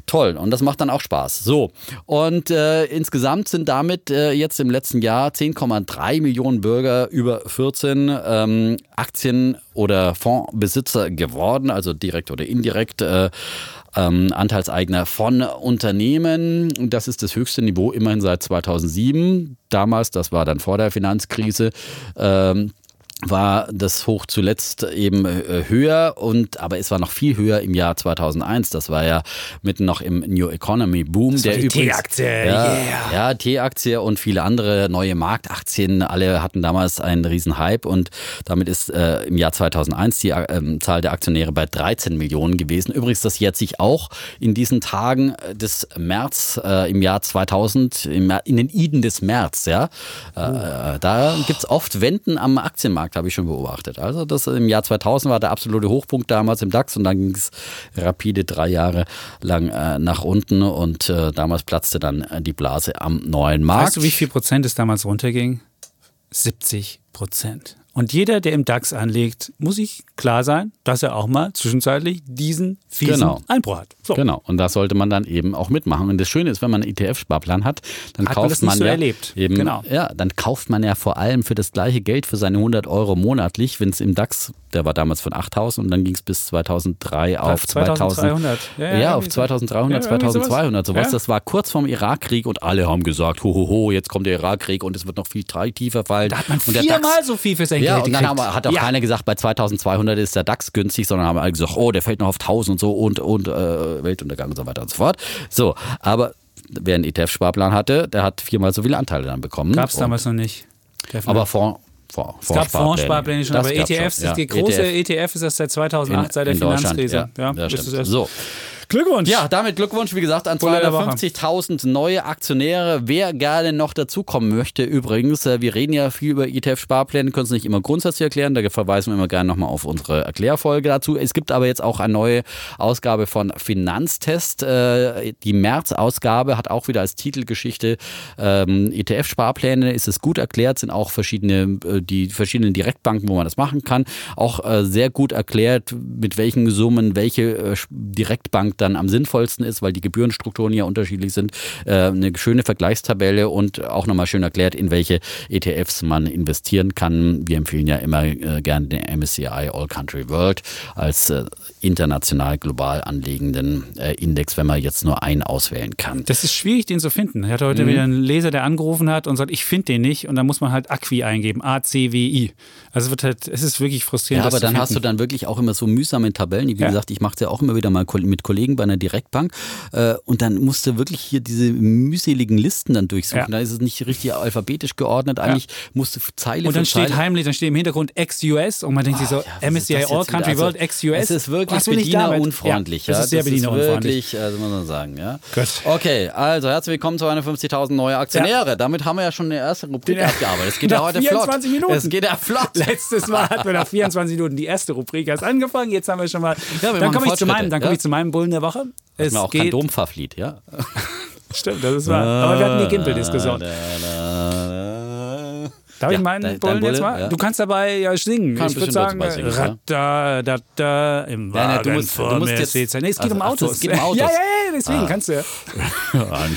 S1: Toll. Und das macht dann auch Spaß. So. Und äh, insgesamt sind damit äh, jetzt im letzten Jahr 10,3 Millionen Bürger über 14 ähm, Aktien- oder Fondsbesitzer geworden, also direkt oder indirekt. Äh, ähm, Anteilseigner von Unternehmen. Das ist das höchste Niveau immerhin seit 2007. Damals, das war dann vor der Finanzkrise, ähm, war das hoch zuletzt eben äh, höher und aber es war noch viel höher im Jahr 2001. Das war ja mitten noch im New Economy Boom.
S2: war die T-Aktie,
S1: ja,
S2: yeah.
S1: ja, T-Aktie und viele andere neue Marktaktien. Alle hatten damals einen riesen Hype und damit ist äh, im Jahr 2001 die ähm, Zahl der Aktionäre bei 13 Millionen gewesen. Übrigens, das jährt sich auch in diesen Tagen äh, des März äh, im Jahr 2000, im, in den Iden des März. Ja, äh, da gibt's oft Wenden am Aktienmarkt, habe ich schon beobachtet. Also das im Jahr 2000 war der absolute Hochpunkt damals im DAX und dann ging's rapide drei Jahre lang äh, nach unten und äh, damals platzte dann äh, die Blase am neuen Markt.
S2: Weißt du, wie viel Prozent es damals runterging? 70 Prozent. Und jeder, der im DAX anlegt, muss sich klar sein, dass er auch mal zwischenzeitlich diesen fiesen
S1: Genau.
S2: Einbruch hat. So.
S1: Genau, und da sollte man dann eben auch mitmachen. Und das Schöne ist, wenn man einen ETF-Sparplan hat, dann
S2: Hat man
S1: kauft
S2: das nicht
S1: man
S2: so
S1: ja
S2: erlebt.
S1: eben,
S2: Genau.
S1: ja, dann kauft man ja vor allem für das gleiche Geld für seine 100 Euro monatlich, wenn es im DAX, der war damals von 8000 und dann ging es bis 2003 auf 2000.
S2: 2300.
S1: Ja,
S2: Ja, ja,
S1: auf
S2: irgendwie so.
S1: 2300,
S2: Ja, irgendwie sowas.
S1: 2200, sowas. Das war kurz vorm Irakkrieg und alle haben gesagt, hohoho, jetzt kommt der Irakkrieg und es wird noch viel tiefer fallen.
S2: Da hat man viermal so viel für sein
S1: ja,
S2: Geld
S1: und dann haben, hat auch
S2: Ja.
S1: keiner gesagt, bei 2200 ist der DAX günstig, sondern haben alle gesagt, oh, der fällt noch auf 1000 und so und, und äh, Weltuntergang und so weiter und so fort. So, aber wer einen ETF-Sparplan hatte, der hat viermal so viele Anteile dann bekommen.
S2: Gab es
S1: Und-
S2: damals noch nicht. Definitiv.
S1: Aber Fonds, Fonds,
S2: es gab Fondssparpläne schon,
S1: Das
S2: aber ETFs, ist die große
S1: ETF
S2: ETF ist erst seit 2008,
S1: in,
S2: seit der Finanzkrise.
S1: Ja, das stimmt.
S2: es erst.
S1: So,
S2: Glückwunsch.
S1: Ja, damit Glückwunsch, wie gesagt, an
S2: Bulle der Woche.
S1: 250.000 neue Aktionäre. Wer gerne noch dazukommen möchte, übrigens, äh, wir reden ja viel über ETF-Sparpläne, können es nicht immer grundsätzlich erklären, da verweisen wir immer gerne nochmal auf unsere Erklärfolge dazu. Es gibt aber jetzt auch eine neue Ausgabe von Finanztest. Äh, Die März-Ausgabe hat auch wieder als Titelgeschichte ähm, ETF-Sparpläne, ist es gut erklärt, sind auch verschiedene, äh, die verschiedenen Direktbanken, wo man das machen kann, auch sehr gut erklärt, mit welchen Summen welche äh, Direktbank dann am sinnvollsten ist, weil die Gebührenstrukturen ja unterschiedlich sind. Äh, eine schöne Vergleichstabelle und auch nochmal schön erklärt, in welche ETFs man investieren kann. Wir empfehlen ja immer äh, gerne den MSCI All Country World als äh, international global anlegenden äh, Index, wenn man jetzt nur einen auswählen kann.
S2: Das ist schwierig, den zu finden. Ich hatte heute
S1: Mhm.
S2: wieder einen Leser, der angerufen hat und sagt, ich finde den nicht. Und dann muss man halt Acqui eingeben, A-C-W-I. Also es wird halt, es ist wirklich frustrierend.
S1: Ja, aber dann hast du dann wirklich auch immer so mühsame Tabellen. Wie
S2: Ja.
S1: gesagt, ich mache es ja auch immer wieder mal mit Kollegen bei einer Direktbank äh, und dann musste wirklich hier diese mühseligen Listen dann durchsuchen.
S2: Ja.
S1: Da ist es nicht richtig alphabetisch geordnet. Eigentlich musste Zeile
S2: Und dann steht
S1: Zeile.
S2: heimlich, dann steht im Hintergrund ex-US und man denkt sich so,
S1: ja,
S2: MSCI All? Country
S1: Also,
S2: World ex-US.
S1: Es ist wirklich
S2: Was will ich damit?
S1: bedienerunfreundlich.
S2: Ja,
S1: Ja,
S2: das ist sehr
S1: das
S2: bedienerunfreundlich.
S1: wirklich, also muss man sagen, ja.
S2: Gut.
S1: Okay, also herzlich willkommen zu 51.000 neue Aktionäre. Damit haben wir ja schon eine erste Rubrik
S2: Ja.
S1: abgearbeitet. Es geht ja heute
S2: 24
S1: flott.
S2: Minuten.
S1: Es geht ja flott.
S2: Letztes Mal hatten wir nach 24 Minuten die erste Rubrik erst angefangen. Jetzt haben wir schon mal.
S1: Ja, wir
S2: dann komme ich, zu meinem- dann
S1: ja.
S2: ich zu meinem Bullen der Woche. Es
S1: Mir auch kein
S2: geht.
S1: Dompfafflied, ja.
S2: Stimmt, das ist wahr. Aber wir hatten die Gimpel-Diskussion. Darf
S1: Ja,
S2: ich meinen
S1: dein-
S2: Bullen
S1: dein
S2: jetzt
S1: Bulle,
S2: mal?
S1: ja.
S2: Du kannst dabei ja singen.
S1: Kann
S2: ich würde sagen,
S1: singen,
S2: Ratta, da, da, im
S1: Ja, ne,
S2: Wagen
S1: du musst-
S2: vor
S1: du musst jetzt-
S2: Nee, es geht
S1: Also,
S2: um
S1: ach,
S2: Autos.
S1: es geht um Autos.
S2: Ja, ja, ja, deswegen
S1: Ah.
S2: kannst du ja.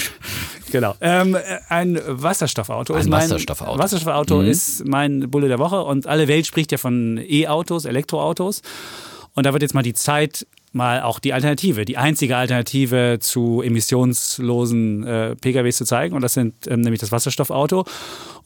S2: Genau. Ähm, ein Wasserstoffauto.
S1: Ein
S2: ist mein,
S1: Wasserstoffauto.
S2: Wasserstoffauto
S1: Mhm.
S2: ist mein Bulle der Woche und alle Welt spricht ja von E-Autos, Elektroautos. Und da wird jetzt mal die Zeit, mal auch die Alternative, die einzige Alternative zu emissionslosen äh, PKWs zu zeigen. Und das sind ähm, nämlich das Wasserstoffauto.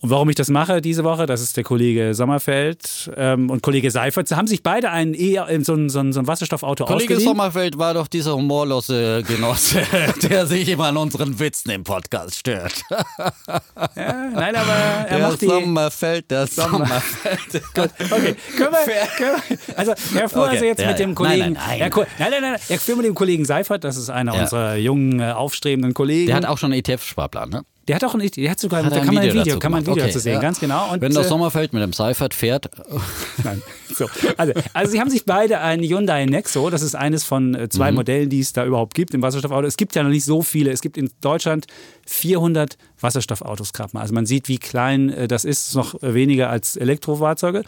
S2: Und warum ich das mache diese Woche, das ist der Kollege Sommerfeld ähm, und Kollege Seifert. Sie haben sich beide ein, e so ein, so ein, so ein Wasserstoffauto
S1: Kollege
S2: ausgeliehen.
S1: Sommerfeld war doch dieser humorlose Genosse, der sich immer an unseren Witzen im Podcast stört.
S2: Ja, nein, aber er
S1: Der
S2: macht die...
S1: Sommerfeld, der Sommerfeld.
S2: Gut, okay. Können wir, können wir, also, Herr Fuhr,
S1: Okay,
S2: also jetzt
S1: ja,
S2: mit dem. Kollegen.
S1: Nein, nein, nein.
S2: Ko- nein, nein, nein. Herr Fuhr mit dem Kollegen Seifert, das ist einer unserer jungen, äh, aufstrebenden Kollegen.
S1: Der hat auch schon einen ETF-Sparplan, ne?
S2: Der hat auch ein, der hat sogar,
S1: Hat
S2: da
S1: ein
S2: kann man ein
S1: Video
S2: kann man ein? Video
S1: Okay,
S2: dazu sehen,
S1: ja.
S2: ganz genau. Und,
S1: Wenn das
S2: äh,
S1: Sommerfeld mit dem Seifert fährt,
S2: Nein. So. Also, also sie haben sich beide ein Hyundai Nexo, das ist eines von äh,
S1: Mhm.
S2: zwei Modellen, die es da überhaupt gibt im Wasserstoffauto. Es gibt ja noch nicht so viele. Es gibt in Deutschland 400 Wasserstoffautos gerade mal. Also man sieht, wie klein äh, das ist, noch weniger als Elektrofahrzeuge.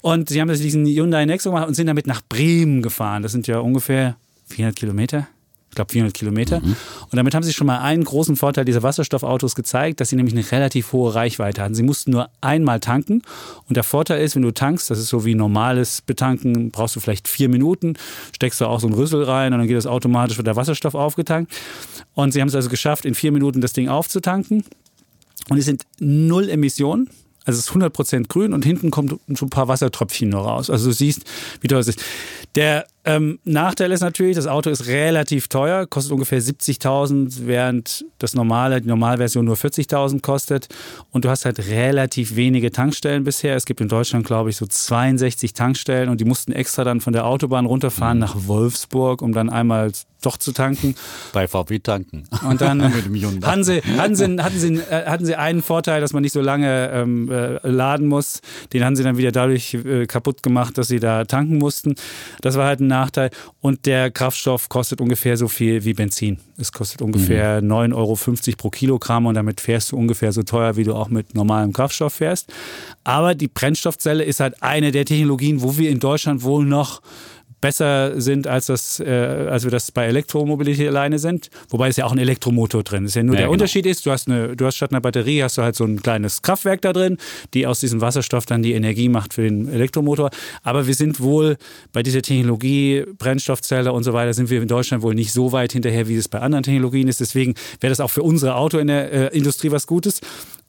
S2: Und sie haben diesen Hyundai Nexo gemacht und sind damit nach Bremen gefahren. Das sind ja ungefähr 400 Kilometer. Ich glaube 400 Kilometer. Und damit haben sie schon mal einen großen Vorteil dieser Wasserstoffautos gezeigt, dass sie nämlich eine relativ hohe Reichweite hatten. Sie mussten nur einmal tanken. Und der Vorteil ist, wenn du tankst, das ist so wie normales Betanken, brauchst du vielleicht vier Minuten, steckst du auch so einen Rüssel rein und dann geht das automatisch, wird der Wasserstoff aufgetankt. Und sie haben es also geschafft, in vier Minuten das Ding aufzutanken. Und es sind null Emissionen. Also es ist 100% grün und hinten kommt so ein paar Wassertröpfchen nur raus. Also du siehst, wie teuer es ist. Der ähm, Nachteil ist natürlich, das Auto ist relativ teuer, kostet ungefähr 70.000, während das normale, die Normalversion nur 40.000 kostet. Und du hast halt relativ wenige Tankstellen bisher. Es gibt in Deutschland, glaube ich, so 62 Tankstellen und die mussten extra dann von der Autobahn runterfahren nach Wolfsburg, um dann einmal doch zu tanken.
S1: bei VW tanken.
S2: Und dann
S1: Mit dem Hyundai.
S2: hatten sie, hatten, sie, hatten, sie, äh, hatten sie einen Vorteil, dass man nicht so lange ähm, äh, laden muss. Den haben sie dann wieder dadurch äh, kaputt gemacht, dass sie da tanken mussten. Das war halt ein Nachteil. Und der Kraftstoff kostet ungefähr so viel wie Benzin. Es kostet ungefähr 9,50 Euro pro Kilogramm und damit fährst du ungefähr so teuer, wie du auch mit normalem Kraftstoff fährst. Aber die Brennstoffzelle ist halt eine der Technologien, wo wir in Deutschland wohl noch besser sind, als, das, äh, als wir das bei Elektromobilität alleine sind. Wobei es ja auch ein Elektromotor drin ist. Ja nur
S1: Ja,
S2: der
S1: genau.
S2: Unterschied ist, du hast, eine, du hast statt einer Batterie hast du halt so ein kleines Kraftwerk da drin, die aus diesem Wasserstoff dann die Energie macht für den Elektromotor. Aber wir sind wohl bei dieser Technologie, Brennstoffzelle und so weiter, sind wir in Deutschland wohl nicht so weit hinterher, wie es bei anderen Technologien ist. Deswegen wäre das auch für unsere Auto in der äh, Industrie was Gutes.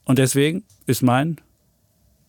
S2: Und deswegen ist mein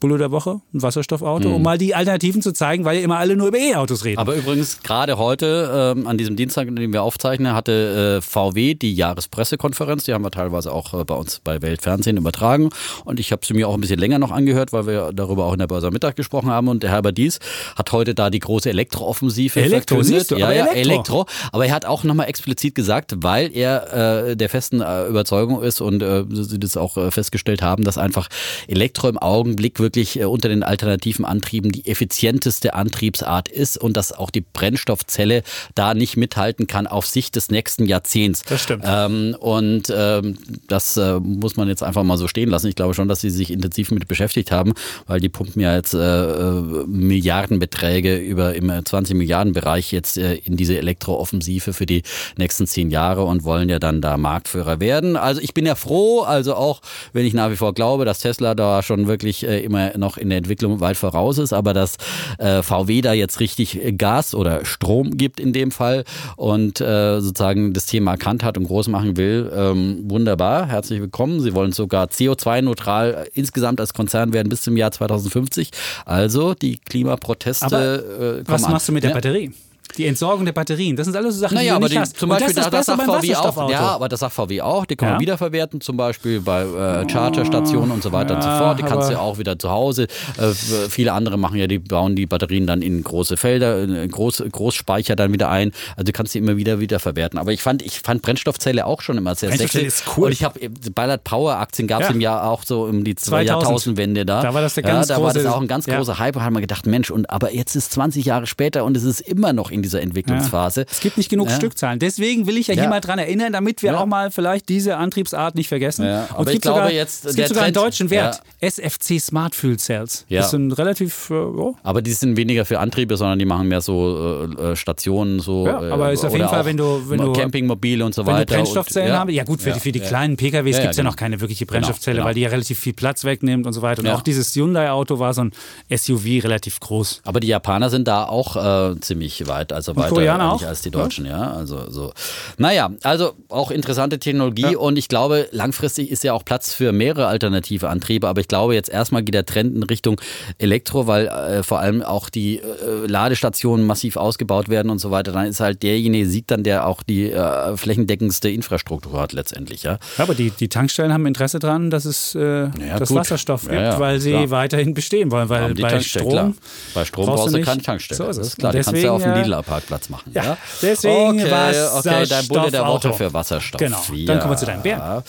S2: Bulle der Woche, ein Wasserstoffauto,
S1: Mhm.
S2: um mal die Alternativen zu zeigen, weil ja immer alle nur über E-Autos reden.
S1: Aber übrigens, gerade heute, ähm, an diesem Dienstag, an dem wir aufzeichnen, hatte äh, VW die Jahrespressekonferenz. Die haben wir teilweise auch äh, bei uns bei Weltfernsehen übertragen. Und ich habe sie mir auch ein bisschen länger noch angehört, weil wir darüber auch in der Börse am Mittag gesprochen haben. Und der Herbert Dies hat heute da die große Elektrooffensive
S2: Elektro,
S1: verkündet.
S2: du,
S1: ja,
S2: aber
S1: ja,
S2: Elektro.
S1: Elektro. Aber er hat auch nochmal explizit gesagt, weil er äh, der festen äh, Überzeugung ist und äh, sie das auch äh, festgestellt haben, dass einfach Elektro im Augenblick wirklich äh, unter den alternativen Antrieben die effizienteste Antriebsart ist und dass auch die Brennstoffzelle da nicht mithalten kann auf Sicht des nächsten Jahrzehnts.
S2: Das stimmt.
S1: Ähm, und ähm, das äh, muss man jetzt einfach mal so stehen lassen. Ich glaube schon, dass sie sich intensiv mit beschäftigt haben, weil die pumpen ja jetzt äh, äh, Milliardenbeträge über im 20 Milliarden Bereich jetzt äh, in diese Elektrooffensive für die nächsten zehn Jahre und wollen ja dann da Marktführer werden. Also ich bin ja froh, also auch wenn ich nach wie vor glaube, dass Tesla da schon wirklich äh, immer noch in der Entwicklung weit voraus ist, aber dass äh, VW da jetzt richtig Gas oder Strom gibt in dem Fall und äh, sozusagen das Thema erkannt hat und groß machen will, ähm, wunderbar, herzlich willkommen. Sie wollen sogar CO2-neutral insgesamt als Konzern werden bis zum Jahr 2050. Also die Klimaproteste
S2: Aber
S1: äh, kommen
S2: Was
S1: an.
S2: machst du mit der. Batterie? Die Entsorgung der Batterien, das sind alles so Sachen,
S1: Naja,
S2: die du nicht
S1: die,
S2: hast.
S1: zum Beispiel,
S2: das das
S1: das sagt VW auch. Ja, aber das sagt VW auch. Die kann
S2: Ja.
S1: man wiederverwerten, zum Beispiel bei äh, Chargerstationen und so weiter und so
S2: Ja,
S1: fort. Die kannst du
S2: aber-
S1: auch wieder zu Hause. Äh, viele andere machen ja, die bauen die Batterien dann in große Felder, in Groß, Großspeicher dann wieder ein. Also du kannst die immer wieder wiederverwerten. Aber ich fand, ich fand Brennstoffzelle auch schon immer sehr sexy.
S2: ist cool.
S1: Und ich habe Ballard Power Aktien gab es
S2: Ja.
S1: im Jahr auch so um die
S2: 2000.
S1: Jahrtausendwende da.
S2: Da war das der
S1: ja,
S2: ganz
S1: da war das
S2: große-
S1: auch ein ganz
S2: ja.
S1: großer Hype. Da hat man gedacht, Mensch, und aber jetzt ist 20 Jahre später und es ist immer noch in dieser Entwicklungsphase.
S2: Es gibt nicht genug
S1: Ja.
S2: Stückzahlen. Deswegen will ich ja, hier
S1: Ja.
S2: mal dran erinnern, damit wir
S1: Ja.
S2: auch mal vielleicht diese Antriebsart nicht vergessen.
S1: Ja,
S2: Und es gibt sogar,
S1: jetzt,
S2: es gibt sogar einen
S1: Trend-
S2: deutschen Wert. SFC Smart Fuel Cells.
S1: Ja.
S2: Das ein relativ, äh, oh,
S1: Aber die sind weniger für Antriebe, sondern die machen mehr so äh, äh, Stationen, so.
S2: Ja, aber
S1: äh,
S2: ist auf jeden Fall, wenn du- wenn du-
S1: Campingmobile und so
S2: Wenn
S1: weiter.
S2: du Brennstoffzellen
S1: und,
S2: haben, ja gut, für,
S1: Ja,
S2: die, für die
S1: ja.
S2: kleinen PKWs
S1: Ja,
S2: gibt es ja
S1: genau.
S2: noch keine wirkliche Brennstoffzelle,
S1: Genau,
S2: weil die ja relativ viel Platz wegnimmt und so weiter. Und
S1: Ja.
S2: auch dieses Hyundai-Auto war so ein SUV relativ groß.
S1: Aber die Japaner sind da auch äh, ziemlich weit, also weiter eigentlich als die Deutschen, ja. Also so. Naja, also auch interessante Technologie und ich glaube, langfristig ist ja auch Platz für mehrere alternative Antriebe, aber ich glaube, jetzt erstmal geht der Trend in Richtung Elektro, weil äh, vor allem auch die äh, Ladestationen massiv ausgebaut werden und so weiter. Dann ist halt derjenige Sieg dann, der auch die äh, flächendeckendste Infrastruktur hat letztendlich, ja.
S2: Ja, aber die, die Tankstellen haben Interesse daran, dass es äh, dass
S1: gut.
S2: Wasserstoff
S1: Ja,
S2: gibt,
S1: ja,
S2: weil sie
S1: klar.
S2: weiterhin bestehen wollen. Weil bei Strom.
S1: Bei Strom brauchst, du keine Tankstelle.
S2: So ist
S1: das
S2: es.
S1: ist klar. Die kannst du ja auf dem
S2: deswegen, äh,
S1: Lidl-Parkplatz machen.
S2: Ja,
S1: Ja,
S2: deswegen
S1: okay, okay, dein Bulle der Woche
S2: Wasserstoffauto.
S1: für Wasserstoff.
S2: Genau. Dann kommen wir zu deinem Bären.
S1: Ja.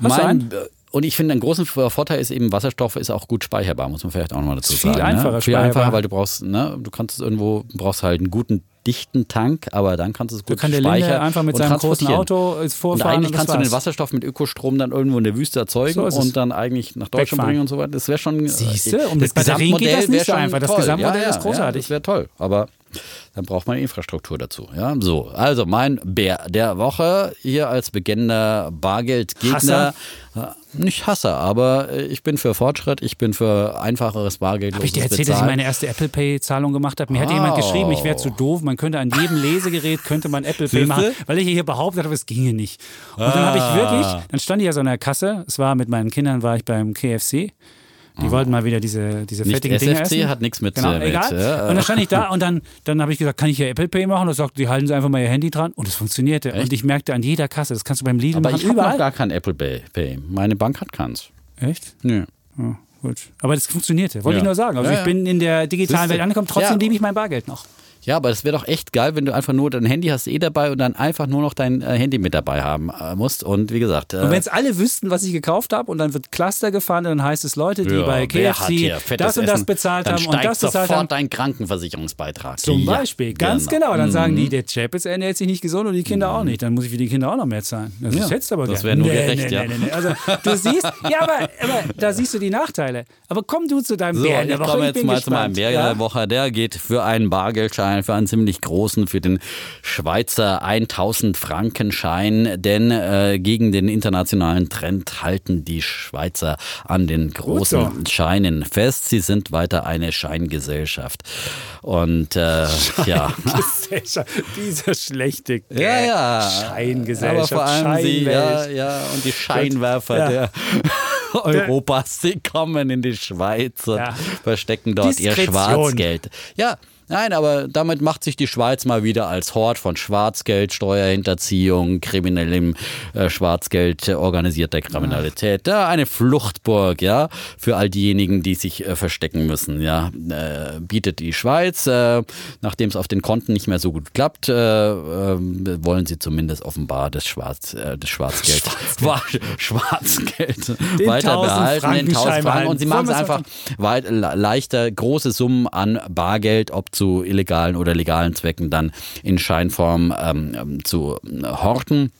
S2: Du
S1: Mein,
S2: einen?
S1: und ich finde, ein großer Vorteil ist eben, Wasserstoff ist auch gut speicherbar, muss man vielleicht auch nochmal dazu
S2: Ist viel
S1: sagen.
S2: einfacher
S1: ne? Viel einfacher, weil du brauchst, ne, du kannst es irgendwo, brauchst halt einen guten, dichten Tank, aber dann kannst du es gut
S2: kann der
S1: speichern
S2: Linde einfach mit seinem großen. Auto ins
S1: Und
S2: Vorfahren
S1: eigentlich
S2: und das
S1: kannst du den. Wasserstoff mit Ökostrom dann irgendwo in der Wüste erzeugen
S2: So
S1: und dann eigentlich nach Deutschland
S2: Wegfahren.
S1: bringen und so weiter. Das wäre schon. äh,
S2: und mit Batterien geht das
S1: Gesamtmodell
S2: nicht
S1: wär
S2: so
S1: schon
S2: einfach. Das. Gesamtmodell
S1: ja, ja,
S2: ist großartig.
S1: Ja, das wäre toll. Aber dann braucht man Infrastruktur dazu. Ja, so. Also mein Bär der Woche hier als begennender Bargeldgegner.
S2: Hasser?
S1: Ja, Nicht Hasser, aber äh, ich bin für Fortschritt, ich bin für einfacheres Bargeld.
S2: Habe ich dir erzählt, dass ich meine erste Apple Pay-Zahlung gemacht habe? Mir hat jemand geschrieben, ich wäre zu doof. Man könnte an jedem Lesegerät könnte man Apple Pay machen, weil ich hier behauptet habe, es ginge nicht. Und dann habe ich
S1: Ah.
S2: wirklich, dann stand ich ja so an der Kasse. Es war mit meinen Kindern war ich beim KFC. Die wollten mal wieder diese, diese.
S1: Nicht
S2: fettigen Dinge
S1: SFC
S2: essen.
S1: hat nichts mit,
S2: Genau,
S1: äh, mit,
S2: egal.
S1: äh,
S2: Und dann stand ich da und dann, dann habe ich gesagt, kann ich hier Apple Pay machen? Und sagt, die halten sie einfach mal ihr Handy dran. Und es funktionierte. Und ich merkte an jeder Kasse, das kannst du beim Lidl
S1: Aber
S2: machen,
S1: ich habe noch gar kein Apple Pay. Meine Bank hat keins.
S2: Echt?
S1: Nö.
S2: Ja, gut. Aber das funktionierte, wollte
S1: Ja.
S2: ich nur sagen. Also
S1: Ja,
S2: ich
S1: ja.
S2: bin in der digitalen? Welt angekommen, trotzdem
S1: Ja.
S2: liebe ich mein Bargeld noch.
S1: Ja, aber das wäre doch echt geil, wenn du einfach nur dein Handy hast eh dabei und dann einfach nur noch dein äh, Handy mit dabei haben äh, musst. Und wie gesagt, äh,
S2: Und wenn es alle wüssten, was ich gekauft habe und dann wird Cluster gefahren, dann heißt es Leute, die
S1: ja,
S2: bei KFC das und das
S1: Essen,
S2: bezahlt
S1: dann
S2: haben und das bezahlt
S1: sofort
S2: haben.
S1: dein Krankenversicherungsbeitrag.
S2: Zum
S1: Ja,
S2: Beispiel, ganz genau. Dann sagen die, der Chapitz ernährt sich nicht gesund und die Kinder auch nicht. Dann muss ich für die Kinder auch noch mehr zahlen. Das
S1: Ja,
S2: ist jetzt aber
S1: das
S2: gern.
S1: wär nur
S2: Nee,
S1: gerecht,
S2: nee,
S1: ja.
S2: Nee. Also du siehst, ja, aber, aber da siehst du die Nachteile. Aber komm du zu deinem
S1: So, und
S2: der
S1: ich
S2: Woche.
S1: komme
S2: Ich
S1: jetzt
S2: bin
S1: mal zu meinem
S2: gespannt.
S1: Bär der Woche. Der geht für einen Bargeldschein, für einen ziemlich großen, für den Schweizer 1000 Franken Schein. Denn äh, gegen den internationalen Trend halten die Schweizer an den großen
S2: so.
S1: Scheinen fest. Sie sind weiter eine Scheingesellschaft. Und äh, ja.
S2: Dieser schlechte Gag.
S1: Ja, ja.
S2: Scheingesellschaft,
S1: Aber vor allem sie, ja, ja, und die Scheinwerfer
S2: Ja.
S1: der Europas, die kommen in die Schweiz und
S2: Ja.
S1: verstecken dort ihr. Schwarzgeld. Ja, Nein, aber damit macht sich die Schweiz mal wieder als Hort von Schwarzgeld, Steuerhinterziehung, kriminellem äh, Schwarzgeld, äh, organisierter Kriminalität. Ja, eine Fluchtburg, ja, für all diejenigen, die sich äh, verstecken müssen. Ja, äh, bietet die Schweiz, äh, nachdem es auf den Konten nicht mehr so gut klappt, äh, wollen sie zumindest offenbar das, Schwarz, äh, das Schwarzgeld, Wa- Schwarzgeld weiter
S2: 1000
S1: behalten, den 1000
S2: Frankenschein
S1: Franken. Und sie machen es einfach weit, le- leichter, große Summen an Bargeld, ob zu illegalen oder legalen Zwecken, dann in Scheinform ähm, ähm, zu äh, horten.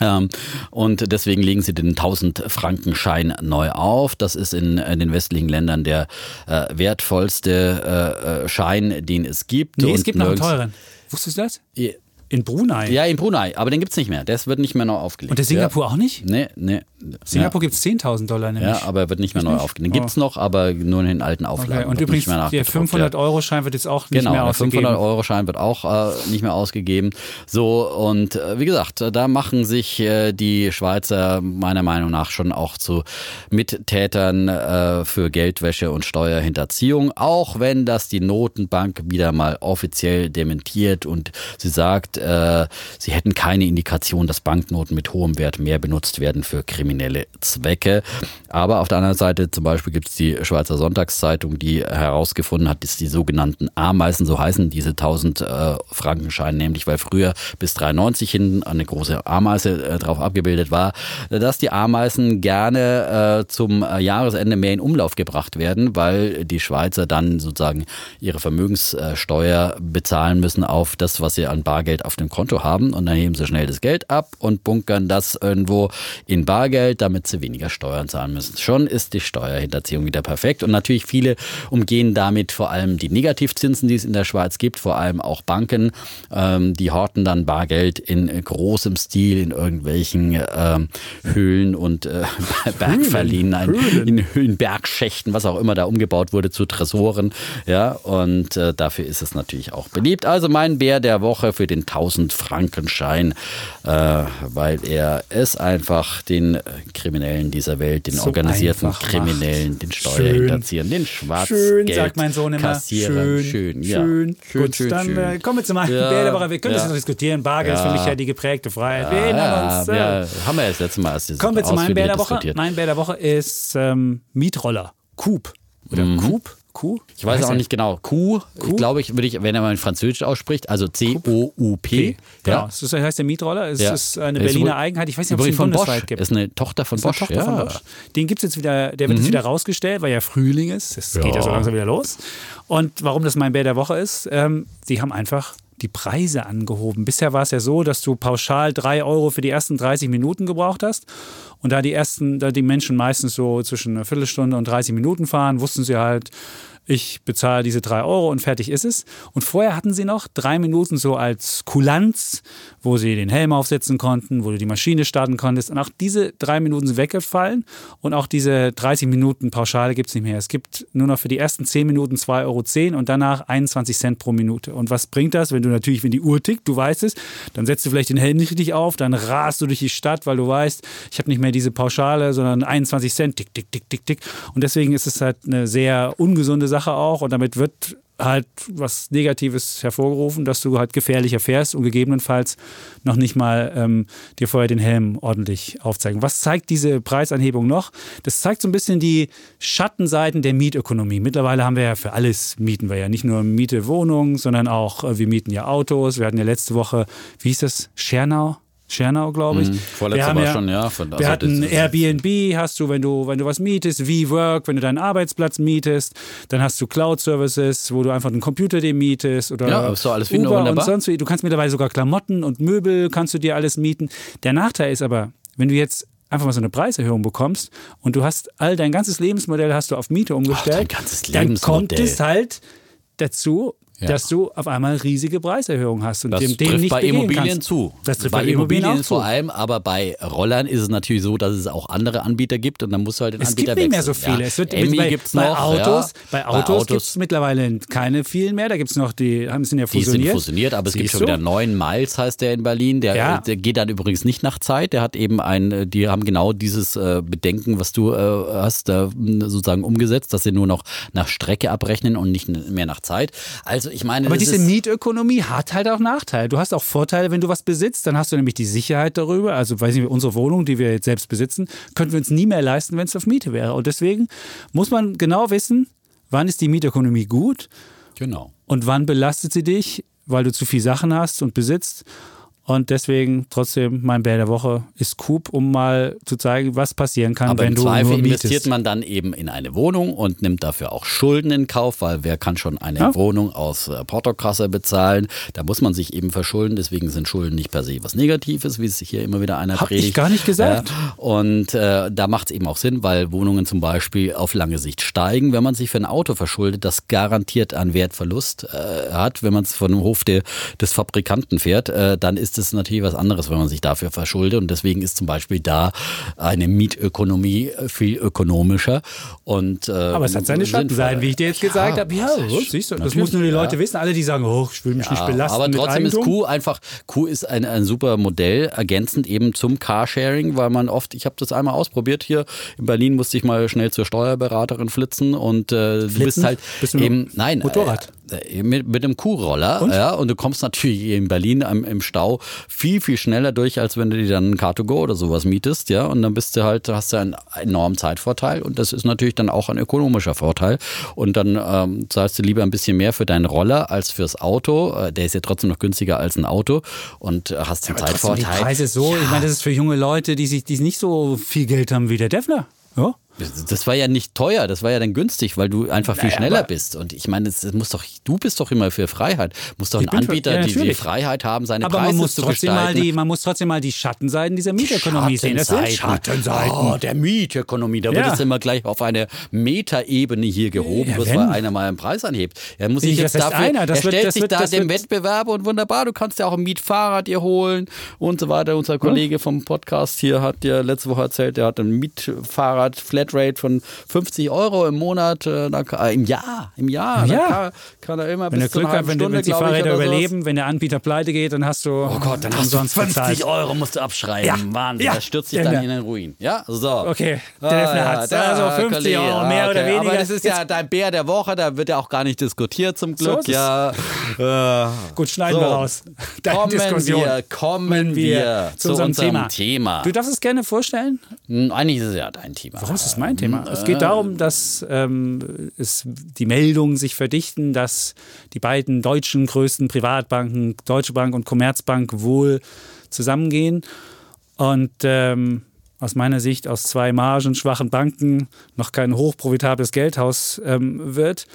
S1: Ähm, und deswegen legen sie den 1000 Franken Schein neu auf. Das ist in, in den westlichen Ländern der äh, wertvollste äh, äh, Schein, den es gibt.
S2: Nee,
S1: Und
S2: es gibt noch einen teuren. Wusstest du das?
S1: Ja,
S2: In Brunei.
S1: Ja, in Brunei, aber den gibt es nicht mehr. Das wird nicht mehr neu aufgelegt.
S2: Und der Singapur auch nicht?
S1: Nee, nee,
S2: Singapur gibt es 10.000 Dollar nämlich.
S1: Ja, aber er wird nicht mehr neu aufgelegt. Den gibt es noch, aber nur in den alten Auflagen.
S2: Okay. Und übrigens, der
S1: nachgedruckt,
S2: 500-Euro-Schein wird jetzt auch nicht
S1: Genau,
S2: mehr
S1: der
S2: ausgegeben.
S1: 500-Euro-Schein wird auch äh, nicht mehr ausgegeben. So, und äh, wie gesagt, da machen sich äh, die Schweizer meiner Meinung nach schon auch zu Mittätern äh, für Geldwäsche und Steuerhinterziehung, auch wenn das die Notenbank wieder mal offiziell dementiert und sie sagt, äh, sie hätten keine Indikation, dass Banknoten mit hohem Wert mehr benutzt werden für kriminelle Zwecke. Aber auf der anderen Seite zum Beispiel gibt es die Schweizer Sonntagszeitung, die herausgefunden hat, dass die sogenannten Ameisen, so heißen diese 1000 äh, Frankenscheine, nämlich weil früher bis 93 hinten eine große Ameise äh, drauf abgebildet war, dass die Ameisen gerne äh, zum äh, Jahresende mehr in Umlauf gebracht werden, weil die Schweizer dann sozusagen ihre Vermögenssteuer bezahlen müssen auf das, was sie an Bargeld auf dem Konto haben und dann heben sie schnell das Geld ab und bunkern das irgendwo in Bargeld, damit sie weniger Steuern zahlen müssen. Schon ist die Steuerhinterziehung wieder perfekt und natürlich viele umgehen damit vor allem die Negativzinsen, die es in der Schweiz gibt, vor allem auch Banken, ähm, die horten dann Bargeld in großem Stil in irgendwelchen ähm, Höhlen und äh, Bergverliehen, in Höhlen, Bergschächten, was auch immer da umgebaut wurde zu Tresoren. Ja, und äh, dafür ist es natürlich auch beliebt. Also mein Bär der Woche für den 1000 Frankenschein, äh, weil er es einfach den äh, Kriminellen dieser Welt, den
S2: So
S1: organisierten Kriminellen, den Steuerhinterziehern, den Schwarzgeld
S2: Schön, sagt mein Sohn immer.
S1: Kassierern.
S2: Schön,
S1: schön, ja.
S2: schön.
S1: schön,
S2: Gut,
S1: schön,
S2: dann
S1: schön.
S2: Äh, kommen wir zu meinem
S1: Ja,
S2: Bär der Woche. Wir können
S1: ja.
S2: das noch diskutieren. Bargeld ist für mich ja die geprägte Freiheit.
S1: Ja,
S2: erinnern
S1: ja,
S2: uns. äh,
S1: ja, haben wir das letzte Mal erst
S2: Kommen wir zu meinem Bär der Woche. Mein Bär der Woche ist ähm, Mietroller. Coop. Oder Coop? Kuh?
S1: Mhm. Ich weiß auch nicht genau. Q, glaube ich, würde ich, wenn er mal in Französisch ausspricht, also C-O-U-P.
S2: Genau, das heißt der Mietroller. Es
S1: Ja.
S2: ist eine
S1: ist
S2: Berliner Eigenheit. Ich weiß nicht, ob es
S1: von Bosch.
S2: bundesweit gibt.
S1: Ist eine Tochter von
S2: Das ist eine
S1: Bosch.
S2: Tochter
S1: ja. Mhm.
S2: von Bosch. Den gibt es jetzt wieder, der wird jetzt wieder rausgestellt, weil ja Frühling ist. Es geht ja so langsam wieder los. Und warum das mein Bär der Woche ist, ähm, sie haben einfach die Preise angehoben. Bisher war es ja so, dass du pauschal drei Euro für die ersten 30 Minuten gebraucht hast. Und da die ersten, da die Menschen meistens so zwischen einer Viertelstunde und 30 Minuten fahren, wussten sie halt, ich bezahle diese drei Euro und fertig ist es. Und vorher hatten sie noch drei Minuten so als Kulanz, wo sie den Helm aufsetzen konnten, wo du die Maschine starten konntest. Und auch diese drei Minuten sind weggefallen und auch diese 30 Minuten Pauschale gibt es nicht mehr. Es gibt nur noch für die ersten 10 Minuten 2,10 Euro und danach 21 Cent pro Minute. Und was bringt das, wenn du natürlich, wenn die Uhr tickt, du weißt es, dann setzt du vielleicht den Helm nicht richtig auf, dann rast du durch die Stadt, weil du weißt, ich habe nicht mehr diese Pauschale, sondern 21 Cent, tick, tick, tick, tick, tick. Und deswegen ist es halt eine sehr ungesunde Sache auch und damit wird halt was Negatives hervorgerufen, dass du halt gefährlicher fährst und gegebenenfalls noch nicht mal ähm, dir vorher den Helm ordentlich aufzeigen. Was zeigt diese Preisanhebung noch? Das zeigt so ein bisschen die Schattenseiten der Mietökonomie. Mittlerweile haben wir ja für alles mieten wir ja nicht nur Miete Wohnungen, sondern auch äh, wir mieten ja Autos. Wir hatten ja letzte Woche, wie hieß das, Schernau? Schernau, glaube ich.
S1: Mhm. Vorletzte
S2: wir
S1: war
S2: ja,
S1: schon, ja. Von-
S2: wir
S1: also
S2: hatten
S1: das ist-
S2: Airbnb, hast du, wenn du, wenn du was mietest, WeWork, wenn du deinen Arbeitsplatz mietest, dann hast du Cloud-Services, wo du einfach einen Computer dir mietest oder
S1: Ja, ist doch alles wie
S2: Uber und
S1: wunderbar.
S2: sonst wie. Du kannst mittlerweile sogar Klamotten und Möbel kannst du dir alles mieten. Der Nachteil ist aber, wenn du jetzt einfach mal so eine Preiserhöhung bekommst und du hast all dein ganzes Lebensmodell hast du auf Miete umgestellt,
S1: dein ganzes
S2: dann kommt es halt dazu,
S1: Ja.
S2: dass du auf einmal riesige Preiserhöhungen hast und
S1: Das
S2: dem, dem
S1: trifft
S2: nicht
S1: bei Immobilien
S2: kannst.
S1: zu.
S2: Das trifft
S1: bei,
S2: bei Immobilien auch
S1: vor allem, aber bei Rollern ist es natürlich so, dass es auch andere Anbieter gibt und dann musst du halt den
S2: Es
S1: Anbieter
S2: gibt nicht mehr so
S1: wechseln.
S2: viele.
S1: Ja.
S2: Es wird
S1: Emmy
S2: bei,
S1: gibt's
S2: bei
S1: noch.
S2: Autos,
S1: ja.
S2: bei Autos, gibt es mittlerweile keine vielen mehr. Da gibt es noch die, haben sind ja
S1: Die
S2: fusioniert.
S1: sind fusioniert, aber es gibt
S2: Siehst
S1: schon
S2: du?
S1: wieder neun Miles, heißt der in Berlin. Der, der geht dann übrigens nicht nach Zeit. Der hat eben ein, äh, die haben genau dieses äh, Bedenken, was du äh, hast, äh, sozusagen umgesetzt, dass sie nur noch nach Strecke abrechnen und nicht mehr nach Zeit. Also ich meine,
S2: Aber diese Mietökonomie hat halt auch Nachteile. Du hast auch Vorteile, wenn du was besitzt, dann hast du nämlich die Sicherheit darüber. Also, weiß nicht, unsere Wohnung, die wir jetzt selbst besitzen, könnten wir uns nie mehr leisten, wenn es auf Miete wäre. Und deswegen muss man genau wissen, wann ist die Mietökonomie gut
S1: genau.
S2: und wann belastet sie dich, weil du zu viel Sachen hast und besitzt. Und deswegen trotzdem mein Bär der Woche ist Coop, um mal zu zeigen, was passieren kann,
S1: Aber
S2: wenn
S1: im
S2: du
S1: Zweifel
S2: nur
S1: investiert
S2: mietest.
S1: man dann eben in eine Wohnung und nimmt dafür auch Schulden in Kauf, weil wer kann schon eine
S2: Ja.
S1: Wohnung aus äh, Portokasse bezahlen? Da muss man sich eben verschulden. Deswegen sind Schulden nicht per se was Negatives, wie es sich hier immer wieder einer
S2: Hab ich
S1: predigt.
S2: gar nicht gesagt.
S1: Und äh, da macht es eben auch Sinn, weil Wohnungen zum Beispiel auf lange Sicht steigen. Wenn man sich für ein Auto verschuldet, das garantiert einen Wertverlust äh, hat, wenn man es von dem Hof de, des Fabrikanten fährt, äh, dann ist ist das natürlich was anderes, wenn man sich dafür verschuldet. Und deswegen ist zum Beispiel da eine Mietökonomie viel ökonomischer. Und, äh,
S2: Aber es hat seine Schattenseiten, wie ich dir jetzt gesagt habe. Ja, siehst du, das müssen nur die Leute wissen. Alle, die sagen, oh, ich will mich nicht belasten.
S1: Aber trotzdem ist Q einfach, Q ist ein, ein super Modell, ergänzend eben zum Carsharing, weil man oft, ich habe das einmal ausprobiert hier, in Berlin musste ich mal schnell zur Steuerberaterin flitzen und äh, du bist halt
S2: bist du
S1: eben, nein,
S2: Motorrad.
S1: Äh, mit, mit einem Kuhroller, und? ja, und du kommst natürlich in Berlin im, im Stau viel, viel schneller durch, als wenn du dir dann ein Car2Go oder sowas mietest, ja, und dann bist du halt, hast du einen enormen Zeitvorteil und das ist natürlich dann auch ein ökonomischer Vorteil und dann ähm, zahlst du lieber ein bisschen mehr für deinen Roller als fürs Auto, äh, der ist ja trotzdem noch günstiger als ein Auto und äh, hast den ja, Zeitvorteil.
S2: Die Preise so, ja. ich meine, das ist für junge Leute, die sich, die nicht so viel Geld haben wie der Defner. Ja.
S1: Das war ja nicht teuer, das war ja dann günstig, weil du einfach viel naja, schneller bist. Und ich meine, das, muss doch, du bist doch immer für Freiheit. Muss doch ein Anbieter für, ja, die, die, Freiheit haben, seine
S2: aber
S1: Preise
S2: man muss
S1: zu
S2: trotzdem
S1: gestalten.
S2: Mal die, man muss trotzdem mal die Schattenseiten dieser Mietökonomie sehen.
S1: Das sind Schattenseiten. Oh, der Mietökonomie. Da wird ja. es immer gleich auf eine Metaebene hier gehoben, ja, bloß weil einer mal einen Preis anhebt. Er muss sich jetzt dafür, einer. Das er stellt wird, sich wird, da dem Wettbewerb und wunderbar, du kannst ja auch ein Mietfahrrad dir holen und so weiter. Unser Kollege vom Podcast hier hat ja letzte Woche erzählt, der hat ein Mietfahrrad Flatrate von 50 Euro im Monat, äh, äh, im Jahr, im Jahr.
S2: Ja.
S1: Kann, kann, er immer
S2: wenn
S1: bis
S2: zu Glück hat, wenn,
S1: Stunde,
S2: wenn die Fahrräder überleben, wenn der Anbieter pleite geht, dann hast du
S1: Oh Gott, dann hast du 50 bezahlt. Euro musst du abschreiben. Ja. Wahnsinn, ja. das stürzt sich dann in den Ruin. Ja, so.
S2: Okay, der ah, hat also 50 Kollege. Euro mehr okay. oder weniger.
S1: Aber das ist ja dein Bär der Woche, da wird ja auch gar nicht diskutiert zum Glück. So ja.
S2: Gut, schneiden so. wir raus.
S1: Deine kommen Diskussion. wir, kommen wir zu, zu unserem Thema. Thema.
S2: Du darfst es gerne vorstellen?
S1: Hm, eigentlich ist es ja dein Thema.
S2: Warum ist es mein Thema? Es geht darum, dass ähm, es die Meldungen sich verdichten, dass die beiden deutschen größten Privatbanken, Deutsche Bank und Commerzbank, wohl zusammengehen. Und ähm, aus meiner Sicht aus zwei margenschwachen Banken noch kein hochprofitables Geldhaus ähm, wird.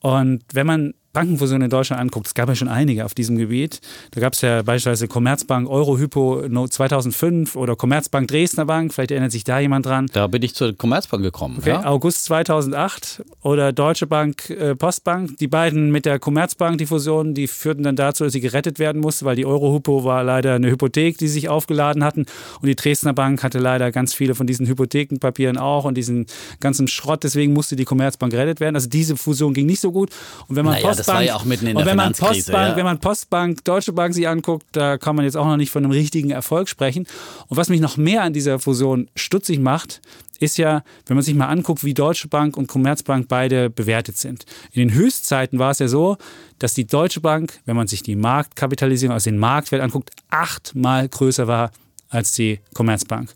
S2: Und wenn man Bankenfusionen in Deutschland anguckt, es gab ja schon einige auf diesem Gebiet. Da gab es ja beispielsweise Commerzbank Eurohypo 2005 oder Commerzbank Dresdner Bank, vielleicht erinnert sich da jemand dran.
S1: Da bin ich zur Commerzbank gekommen.
S2: Okay, ja. August 2008 oder Deutsche Bank äh, Postbank. Die beiden mit der Commerzbank, die Fusionen, die führten dann dazu, dass sie gerettet werden musste, weil die Eurohypo war leider eine Hypothek, die sie sich aufgeladen hatten. Und die Dresdner Bank hatte leider ganz viele von diesen Hypothekenpapieren auch und diesen ganzen Schrott. Deswegen musste die Commerzbank gerettet werden. Also diese Fusion ging nicht so gut. Und wenn man naja, Post
S1: war ja und wenn
S2: man Postbank, ja. wenn man Postbank, Deutsche Bank sich anguckt, da kann man jetzt auch noch nicht von einem richtigen Erfolg sprechen. Und was mich noch mehr an dieser Fusion stutzig macht, ist ja, wenn man sich mal anguckt, wie Deutsche Bank und Commerzbank beide bewertet sind. In den Höchstzeiten war es ja so, dass die Deutsche Bank, wenn man sich die Marktkapitalisierung, also den Marktwert anguckt, achtmal größer war als die Commerzbank.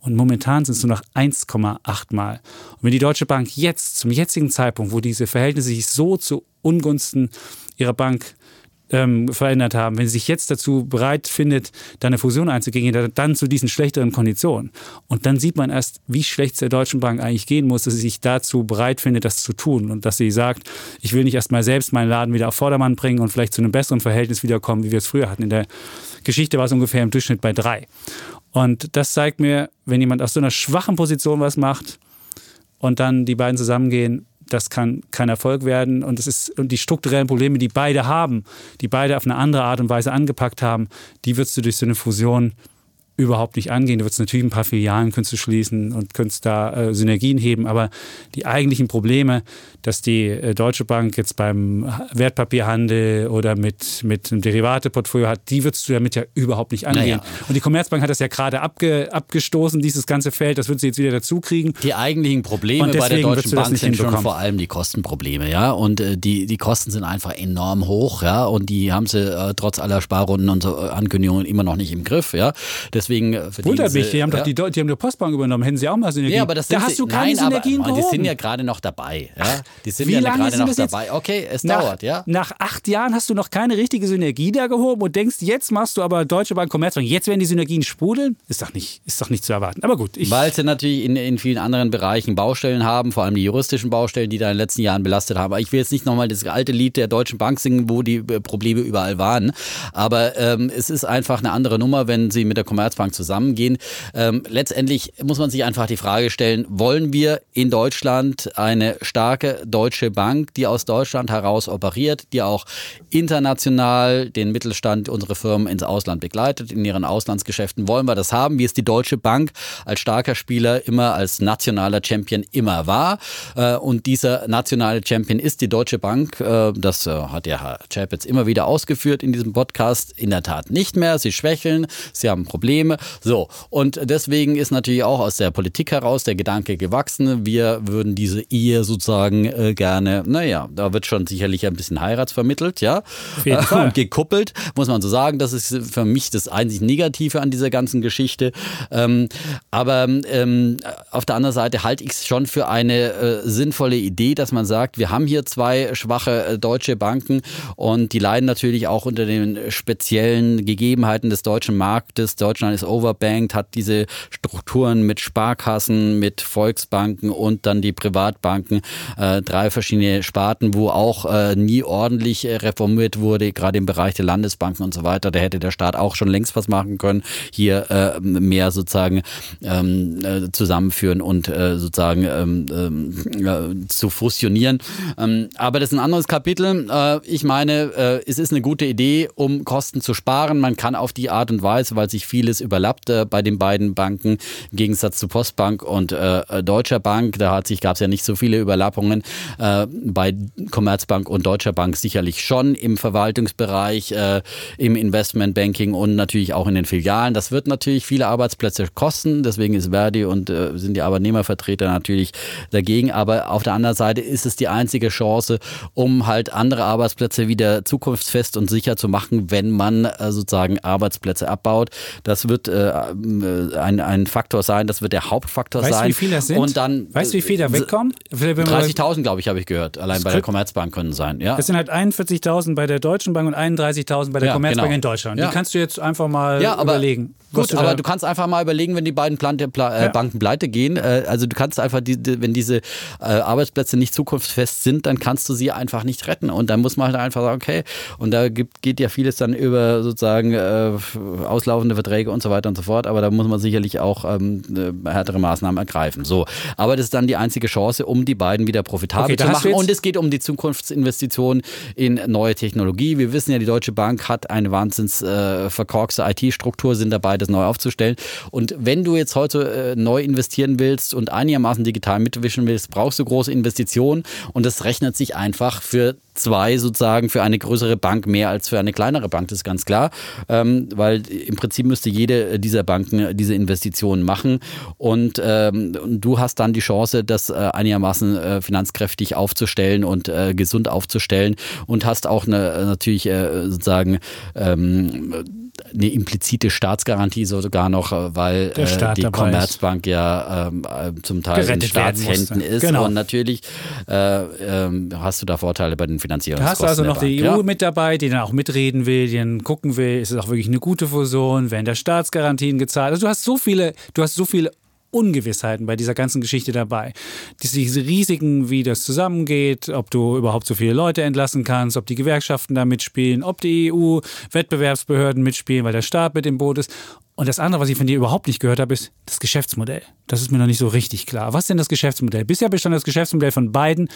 S2: Und momentan sind es nur noch 1,8 Mal. Und wenn die Deutsche Bank jetzt, zum jetzigen Zeitpunkt, wo diese Verhältnisse sich so zu Ungunsten ihrer Bank ähm, verändert haben, wenn sie sich jetzt dazu bereit findet, da eine Fusion einzugehen, dann zu diesen schlechteren Konditionen. Und dann sieht man erst, wie schlecht es der Deutschen Bank eigentlich gehen muss, dass sie sich dazu bereit findet, das zu tun. Und dass sie sagt, ich will nicht erst mal selbst meinen Laden wieder auf Vordermann bringen und vielleicht zu einem besseren Verhältnis wiederkommen, wie wir es früher hatten. In der Geschichte war es ungefähr im Durchschnitt bei drei. Und das zeigt mir, wenn jemand aus so einer schwachen Position was macht und dann die beiden zusammengehen, das kann kein Erfolg werden. Und es ist und die strukturellen Probleme, die beide haben, die beide auf eine andere Art und Weise angepackt haben, die würdest du durch so eine Fusion überhaupt nicht angehen. Du würdest natürlich ein paar Filialen könntest du schließen und könntest da äh, Synergien heben, aber die eigentlichen Probleme, dass die äh, Deutsche Bank jetzt beim Wertpapierhandel oder mit, mit einem Derivateportfolio hat, die würdest du damit ja überhaupt nicht angehen. Naja. Und die Commerzbank hat das ja gerade abge, abgestoßen, dieses ganze Feld, das wird sie jetzt wieder dazu kriegen.
S1: Die eigentlichen Probleme bei der Deutschen Bank sind schon vor allem die Kostenprobleme, ja, und äh, die, die Kosten sind einfach enorm hoch, ja, und die haben sie äh, trotz aller Sparrunden und so äh, Ankündigungen immer noch nicht im Griff, ja. Das deswegen
S2: äh, Wundert mich, die haben ja. doch die, die haben die Postbank übernommen, hätten sie auch mal Synergien.
S1: Ja, aber das
S2: da hast du keine nein, Synergien
S1: aber, Die sind ja gerade noch dabei. Ja? Die sind Wie ja gerade noch dabei. Okay, es
S2: nach,
S1: dauert, ja.
S2: Nach acht Jahren hast du noch keine richtige Synergie da gehoben und denkst, jetzt machst du aber Deutsche Bank, Commerzbank, jetzt werden die Synergien sprudeln? Ist doch nicht, ist doch nicht zu erwarten. Aber gut.
S1: Weil sie natürlich in, in vielen anderen Bereichen Baustellen haben, vor allem die juristischen Baustellen, die da in den letzten Jahren belastet haben. Aber ich will jetzt nicht nochmal das alte Lied der Deutschen Bank singen, wo die äh, Probleme überall waren. Aber ähm, es ist einfach eine andere Nummer, wenn sie mit der Commerzbank Commerzbank zusammengehen. Ähm, letztendlich muss man sich einfach die Frage stellen, wollen wir in Deutschland eine starke deutsche Bank, die aus Deutschland heraus operiert, die auch international den Mittelstand, unsere Firmen ins Ausland begleitet, in ihren Auslandsgeschäften? Wollen wir das haben, wie es die Deutsche Bank als starker Spieler immer als nationaler Champion immer war? Äh, und dieser nationale Champion ist die Deutsche Bank. Äh, das äh, hat ja Herr Chapitz immer wieder ausgeführt in diesem Podcast. In der Tat nicht mehr. Sie schwächeln, sie haben Probleme. So, und deswegen ist natürlich auch aus der Politik heraus der Gedanke gewachsen, wir würden diese Ehe sozusagen äh, gerne, naja, da wird schon sicherlich ein bisschen Heiratsvermittelt, ja.
S2: Auf jeden Fall.
S1: Und gekuppelt, muss man so sagen. Das ist für mich das einzig Negative an dieser ganzen Geschichte. Ähm, aber ähm, auf der anderen Seite halte ich es schon für eine äh, sinnvolle Idee, dass man sagt, wir haben hier zwei schwache äh, deutsche Banken und die leiden natürlich auch unter den speziellen Gegebenheiten des deutschen Marktes. Deutschland ist overbanked, hat diese Strukturen mit Sparkassen, mit Volksbanken und dann die Privatbanken, äh, drei verschiedene Sparten, wo auch äh, nie ordentlich äh, reformiert wurde, gerade im Bereich der Landesbanken und so weiter. Da hätte der Staat auch schon längst was machen können, hier äh, mehr sozusagen ähm, äh, zusammenführen und äh, sozusagen ähm, ähm, zu fusionieren. Ähm, aber das ist ein anderes Kapitel. Ich meine, es ist eine gute Idee, um Kosten zu sparen. Man kann auf die Art und Weise, weil sich vieles überlappt äh, bei den beiden Banken, im Gegensatz zu Postbank und äh, Deutscher Bank, da hat sich gab es ja nicht so viele Überlappungen. Äh, bei Commerzbank und Deutscher Bank sicherlich schon im Verwaltungsbereich, äh, im Investmentbanking und natürlich auch in den Filialen. Das wird natürlich viele Arbeitsplätze kosten. Deswegen ist Verdi und äh, sind die Arbeitnehmervertreter natürlich dagegen. Aber auf der anderen Seite ist es die einzige Chance, um halt andere Arbeitsplätze wieder zukunftsfest und sicher zu machen, wenn man äh, sozusagen Arbeitsplätze abbaut. Das wird äh, ein, ein Faktor sein, das wird der Hauptfaktor
S2: Weißt du,
S1: sein.
S2: wie viele das sind?
S1: Und dann
S2: Weißt du, wie viele da wegkommen? Wenn man-
S1: 30.000, glaube ich, habe ich gehört. Allein bei der Commerzbank können sein. Ja.
S2: Das sind halt 41.000 bei der Deutschen Bank und 31.000 bei der
S1: Ja,
S2: Commerzbank
S1: genau.
S2: in Deutschland.
S1: Ja.
S2: Die kannst du jetzt einfach mal
S1: Ja,
S2: überlegen.
S1: Gut, aber du kannst einfach mal überlegen, wenn die beiden Plante, Pla, äh,
S2: Ja.
S1: Banken pleite gehen. Äh, also du kannst einfach, die, die, wenn diese äh, Arbeitsplätze nicht zukunftsfest sind, dann kannst du sie einfach nicht retten. Und dann muss man halt einfach sagen, okay, und da gibt, geht ja vieles dann über sozusagen äh, auslaufende Verträge und so weiter und so fort. Aber da muss man sicherlich auch ähm, äh, härtere Maßnahmen ergreifen. So, aber das ist dann die einzige Chance, um die beiden wieder profitabel
S2: Okay,
S1: zu machen. Und es geht um die Zukunftsinvestitionen in neue Technologie. Wir wissen ja, die Deutsche Bank hat eine wahnsinns äh, verkorkste IT-Struktur, sind dabei, das neu aufzustellen. Und wenn du jetzt heute äh, neu investieren willst und einigermaßen digital mitwischen willst, brauchst du große Investitionen. Und das rechnet sich einfach für zwei sozusagen für eine größere Bank mehr als für eine kleinere Bank, das ist ganz klar, ähm, weil im Prinzip müsste jede dieser Banken diese Investitionen machen. Und, ähm, du hast dann die Chance, das äh, einigermaßen äh, finanzkräftig aufzustellen und äh, gesund aufzustellen. Und hast auch eine, äh, natürlich äh, sozusagen ähm, eine implizite Staatsgarantie sogar noch, äh, weil äh, die Commerzbank ja ähm, äh, zum Teil in Staatshänden ist
S2: Genau.
S1: und natürlich äh, ähm, hast du da Vorteile bei den Finanzierungskosten.
S2: hast du also
S1: der
S2: noch die
S1: Bank,
S2: EU
S1: ja.
S2: mit dabei, die dann auch mitreden will, die dann gucken will, ist es auch wirklich eine gute Fusion, werden da Staatsgarantien gezahlt. Also du hast so viele, du hast so viele Ungewissheiten bei dieser ganzen Geschichte dabei. Diese Risiken, wie das zusammengeht, ob du überhaupt so viele Leute entlassen kannst, ob die Gewerkschaften da mitspielen, ob die EU-Wettbewerbsbehörden mitspielen, weil der Staat mit im Boot ist. Und das andere, was ich von dir überhaupt nicht gehört habe, ist das Geschäftsmodell. Das ist mir noch nicht so richtig klar. Was ist denn das Geschäftsmodell? Bisher bestand das Geschäftsmodell von beiden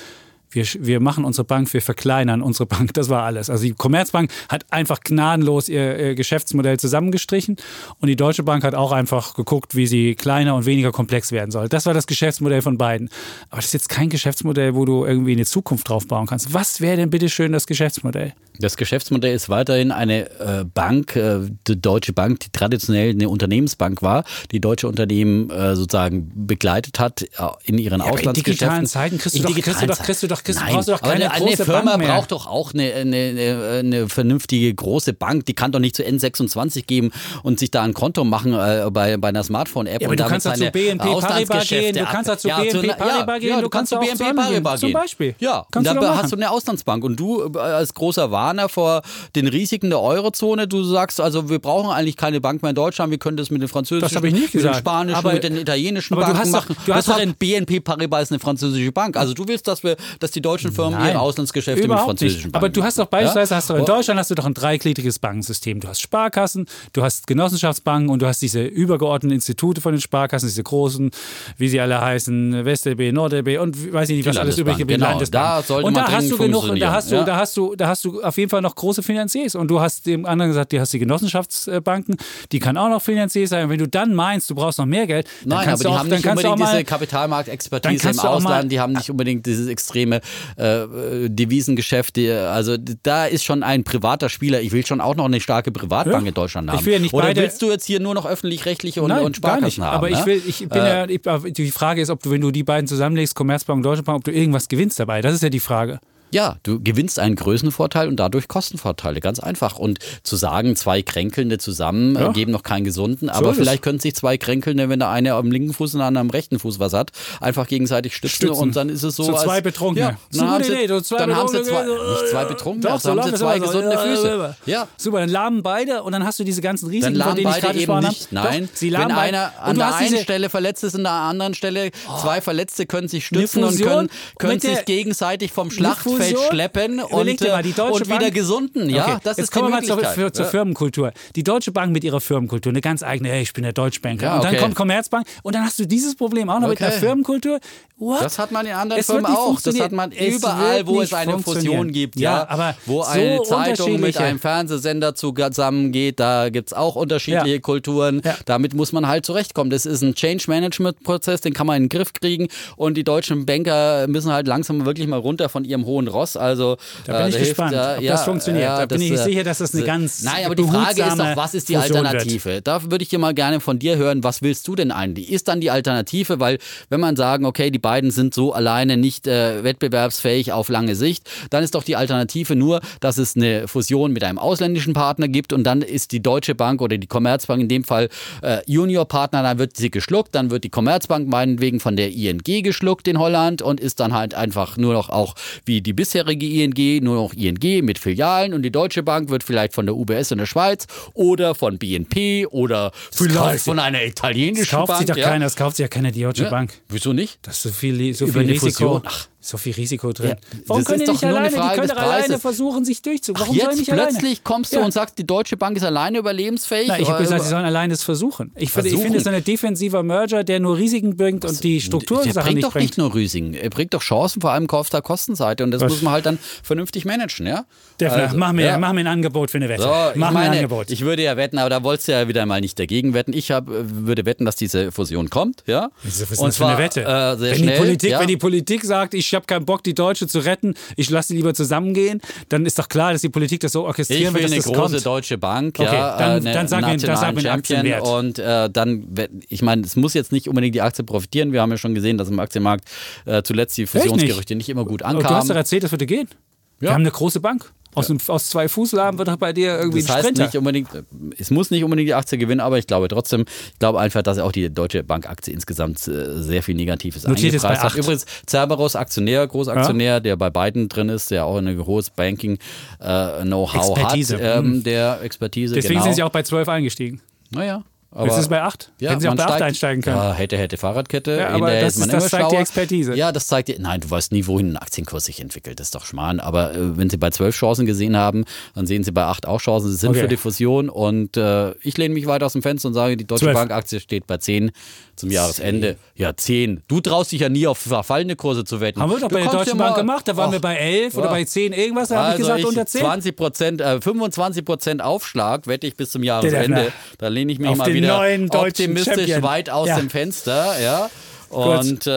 S2: wir, wir machen unsere Bank, wir verkleinern unsere Bank. Das war alles. Also die Commerzbank hat einfach gnadenlos ihr, ihr Geschäftsmodell zusammengestrichen und die Deutsche Bank hat auch einfach geguckt, wie sie kleiner und weniger komplex werden soll. Das war das Geschäftsmodell von beiden. Aber das ist jetzt kein Geschäftsmodell, wo du irgendwie eine Zukunft drauf bauen kannst. Was wäre denn bitte schön das Geschäftsmodell?
S1: Das Geschäftsmodell ist weiterhin eine äh, Bank, äh, die Deutsche Bank, die traditionell eine Unternehmensbank war, die deutsche Unternehmen äh, sozusagen begleitet hat äh, in ihren
S2: in
S1: Auslandsgeschäften.
S2: digitalen Zeiten kriegst du
S1: In
S2: doch- kriegst du
S1: digitalen
S2: doch- kriegst du doch- du-
S1: Nein,
S2: brauchst du doch keine
S1: eine,
S2: große
S1: eine Firma
S2: Bank mehr.
S1: braucht doch auch eine, eine, eine, vernünftige große Bank. Die kann doch nicht zu N26 geben und sich da ein Konto machen äh, bei, bei einer Smartphone-App.
S2: Ja, aber
S1: und
S2: du kannst doch zu BNP Paribas gehen, du kannst doch zu
S1: Ja,
S2: BNP Paribas gehen, du
S1: du kannst zu BNP Paribas
S2: gehen. Zum. Beispiel.
S1: Ja,
S2: Kannst du
S1: da
S2: doch machen.
S1: hast du eine Auslandsbank und du äh, als großer Warner vor den Risiken der Eurozone, du sagst also, wir brauchen eigentlich keine Bank mehr in Deutschland, wir können das mit den französischen,
S2: Das ich nicht
S1: mit den spanischen,
S2: Aber-
S1: mit den italienischen
S2: aber du
S1: Banken
S2: hast doch-
S1: machen.
S2: du hast doch-
S1: BNP Paribas ist eine französische Bank. Also du willst, dass wir, dass dass die deutschen Firmen
S2: Nein,
S1: ihre Auslandsgeschäfte mit französischen
S2: nicht.
S1: Banken
S2: Aber du hast doch beispielsweise, hast doch in. Deutschland hast du doch ein dreigliedriges Bankensystem. Du hast Sparkassen, du hast Genossenschaftsbanken und du hast diese übergeordneten Institute von den Sparkassen, diese großen, wie sie alle heißen, WestLB, NordLB und weiß ich nicht, was
S1: Die
S2: alles übrig gibt,
S1: genau. Da sollte
S2: und
S1: man
S2: da hast du genug, da hast du,
S1: ja.
S2: da hast du, da hast du auf jeden Fall noch große Finanziers und du hast dem anderen gesagt, du hast die Genossenschaftsbanken, die kann auch noch Finanziers sein. Und wenn du dann meinst, du brauchst noch mehr Geld, dann
S1: Nein,
S2: kannst
S1: aber die
S2: du auch,
S1: haben
S2: dann
S1: nicht unbedingt diese Kapitalmarktexpertise im
S2: auch mal-
S1: Ausland, die haben nicht unbedingt dieses extreme äh, äh, Devisengeschäft. die- Also da ist schon ein privater Spieler. Ich will schon auch noch eine starke Privatbank
S2: Ja.
S1: in Deutschland
S2: Ich
S1: haben.
S2: will ja nicht
S1: Oder
S2: beide-
S1: willst du jetzt hier nur noch öffentlich-rechtliche und,
S2: Nein,
S1: und
S2: gar
S1: Sparkassen
S2: nicht.
S1: haben?
S2: Aber ich
S1: ne?
S2: will, ich bin ja, ich, die Frage ist, ob du, wenn du die beiden zusammenlegst, Commerzbank und Deutsche Bank, ob du irgendwas gewinnst dabei. Das ist ja die Frage.
S1: Ja, du gewinnst einen Größenvorteil und dadurch Kostenvorteile, ganz einfach. Und zu sagen, zwei Kränkelnde zusammen äh,
S2: Ja.
S1: geben noch keinen gesunden, aber
S2: ist es.
S1: vielleicht können sich zwei Kränkelnde, wenn der eine am linken Fuß und der andere am rechten Fuß was hat, einfach gegenseitig stützen,
S2: Stützen.
S1: und dann ist es so.
S2: So
S1: als,
S2: zwei Betrunkene.
S1: Ja,
S2: So
S1: dann haben sie,
S2: Idee, so zwei
S1: dann haben sie zwei, nicht zwei Betrunkene,
S2: Doch,
S1: also
S2: so
S1: haben sie zwei
S2: so.
S1: gesunde
S2: Ja,
S1: Füße.
S2: ja. Super, dann lahmen beide und dann hast du diese ganzen Risiken,
S1: Dann
S2: von
S1: lahmen
S2: denen ich
S1: beide
S2: gerade
S1: eben nicht. Nein,
S2: Doch, sie
S1: wenn einer
S2: Und
S1: an der einen Stelle verletzt ist, an der anderen Stelle zwei Verletzte können sich stützen und können, können sich gegenseitig vom Schlachtfeld
S2: Fusion?
S1: schleppen und,
S2: mal,
S1: äh,
S2: die Deutsche
S1: und wieder
S2: Bank-
S1: gesunden. Ja,
S2: Okay,
S1: das
S2: jetzt
S1: ist
S2: kommen wir mal zur, für, zur
S1: Ja.
S2: Firmenkultur. Die Deutsche Bank mit ihrer Firmenkultur, eine ganz eigene, hey, ich bin der Deutschbanker.
S1: Ja,
S2: Und dann kommt Commerzbank und dann hast du dieses Problem auch noch mit
S1: Okay.
S2: einer Firmenkultur. What?
S1: Das hat man in anderen
S2: Es
S1: Firmen auch. Das hat man
S2: Es
S1: überall, wo es eine Fusion gibt.
S2: Ja,
S1: Ja,
S2: aber
S1: wo
S2: so
S1: eine Zeitung mit einem Fernsehsender zusammengeht, da gibt es auch unterschiedliche
S2: Ja.
S1: Kulturen.
S2: Ja.
S1: Damit muss man halt zurechtkommen. Das ist ein Change-Management-Prozess, den kann man in den Griff kriegen. Und die deutschen Banker müssen halt langsam wirklich mal runter von ihrem hohen Ross. Also,
S2: Da bin ich
S1: hilft,
S2: gespannt,
S1: äh,
S2: ob
S1: ja,
S2: das funktioniert.
S1: ja,
S2: Da bin ich
S1: äh,
S2: sicher, dass das eine ganz
S1: Nein, aber die Frage ist doch, was ist die
S2: Fusion wird.
S1: Alternative? Da würde ich dir mal gerne von dir hören, was willst du denn eigentlich? Ist dann die Alternative, weil wenn man sagen, okay, die beiden sind so alleine nicht äh, wettbewerbsfähig auf lange Sicht, dann ist doch die Alternative nur, dass es eine Fusion mit einem ausländischen Partner gibt und dann ist die Deutsche Bank oder die Commerzbank in dem Fall äh, Juniorpartner, dann wird sie geschluckt, dann wird die Commerzbank meinetwegen von der ING geschluckt in Holland und ist dann halt einfach nur noch auch wie die bisherige ING, nur noch ING mit Filialen und die Deutsche Bank wird vielleicht von der UBS in der Schweiz oder von BNP oder
S2: Vielleicht.
S1: von einer
S2: Das
S1: italienischen
S2: kauft
S1: Bank.
S2: sich doch
S1: ja.
S2: keiner, das kauft sich ja keine die Deutsche
S1: Ja.
S2: Bank.
S1: Wieso nicht?
S2: Da ist so viel, so
S1: Über
S2: viel Risiko.
S1: Fusion. Ach.
S2: So viel Risiko drin.
S1: Ja,
S2: Warum
S1: das
S2: können
S1: ist
S2: die
S1: doch
S2: nicht
S1: nur eine
S2: alleine? Die
S1: Frage
S2: können alleine versuchen, sich durchzu. Warum
S1: Jetzt
S2: sollen nicht
S1: plötzlich
S2: alleine?
S1: kommst du
S2: Ja.
S1: und sagst, die Deutsche Bank ist alleine überlebensfähig.
S2: Nein, ich habe gesagt, sie sollen alleine das versuchen. Ich finde, ich
S1: Versuchen.
S2: finde es ein defensiver Merger, der nur Risiken bringt und die
S1: Der
S2: Struktursachen
S1: bringt
S2: nicht
S1: doch
S2: bringt.
S1: nicht nur Risiken, er bringt doch Chancen, vor allem auf der Kostenseite und das
S2: Was?
S1: muss man halt dann vernünftig managen, ja?
S2: Defner,
S1: Also,
S2: mach, mir,
S1: ja.
S2: mach mir ein Angebot für eine Wette.
S1: So, ich
S2: mach mir ein
S1: meine,
S2: Angebot.
S1: ich würde ja wetten, aber da wolltest du ja wieder mal nicht dagegen wetten. Ich hab, äh, würde wetten, dass diese Fusion kommt, ja?
S2: Was ist das
S1: und
S2: für eine
S1: zwar,
S2: Wette?
S1: Äh, sehr
S2: wenn,
S1: schnell,
S2: die Politik,
S1: ja?
S2: wenn die Politik sagt, ich habe keinen Bock, die Deutsche zu retten, ich lasse sie lieber zusammengehen, dann ist doch klar, dass die Politik das so orchestrieren
S1: Ich will
S2: dass
S1: eine
S2: das
S1: große
S2: kommt.
S1: deutsche Bank,
S2: Okay,
S1: ja,
S2: dann-
S1: äh,
S2: dann sag mir- dann sag
S1: nationalen
S2: mir einen
S1: Champion
S2: Aktienwert.
S1: und äh, dann, ich meine, es muss jetzt nicht unbedingt die Aktie profitieren. Wir haben ja schon gesehen, dass im Aktienmarkt äh, zuletzt die Fusionsgerüchte nicht? immer gut
S2: Aber du hast
S1: ankamen.
S2: doch erzählt, das würde gehen. Wir
S1: Ja.
S2: haben eine große Bank. Aus, einem, aus zwei Fußladen wird bei dir irgendwie
S1: Das
S2: ein
S1: heißt
S2: Sprinter.
S1: nicht unbedingt, es muss nicht unbedingt die Aktie gewinnen, aber ich glaube trotzdem, ich glaube einfach, dass auch die Deutsche Bank-Aktie insgesamt äh, sehr viel Negatives
S2: Notiert
S1: eingepreist hat. Übrigens, Cerberus Aktionär, Großaktionär, der bei beiden drin ist, der auch ein hohes Banking-Know-how hat,
S2: Expertise.
S1: ähm, der Expertise,
S2: Deswegen
S1: genau.
S2: sind sie auch bei 12 eingestiegen.
S1: Naja, aber
S2: Jetzt ist es bei 8. Hätten sie auch bei 8
S1: steigt-
S2: einsteigen können.
S1: Ja, hätte, hätte Fahrradkette.
S2: Ja, aber
S1: hinterher
S2: das
S1: ist man
S2: das
S1: immer
S2: zeigt die. Expertise.
S1: Ja, das zeigt dir, nein, du weißt nie, wohin ein Aktienkurs sich entwickelt. Das ist doch Schmarrn. Aber äh, wenn sie bei zwölf Chancen gesehen haben, dann sehen sie bei acht auch Chancen. Sie sind
S2: Okay.
S1: für die Fusion und äh, ich lehne mich weit aus dem Fenster und sage, die Deutsche
S2: Zwölf.
S1: Bank-Aktie steht bei zehn zum Jahresende. Ja, zehn. Du traust dich ja nie auf verfallende Kurse zu wetten.
S2: Haben wir doch
S1: Du
S2: bei der Deutschen
S1: ja
S2: Bank gemacht. Da waren
S1: Ach,
S2: wir bei 11 oder
S1: ja.
S2: bei 10 irgendwas. Da habe ich
S1: also
S2: gesagt, unter 10.
S1: 20 Prozent, äh, 25 Prozent Aufschlag wette ich bis zum Jahresende. Da lehne ich mich
S2: Auf
S1: mal
S2: den
S1: wieder optimistisch
S2: Champion.
S1: weit aus
S2: Ja.
S1: dem Fenster. Ja. Und äh,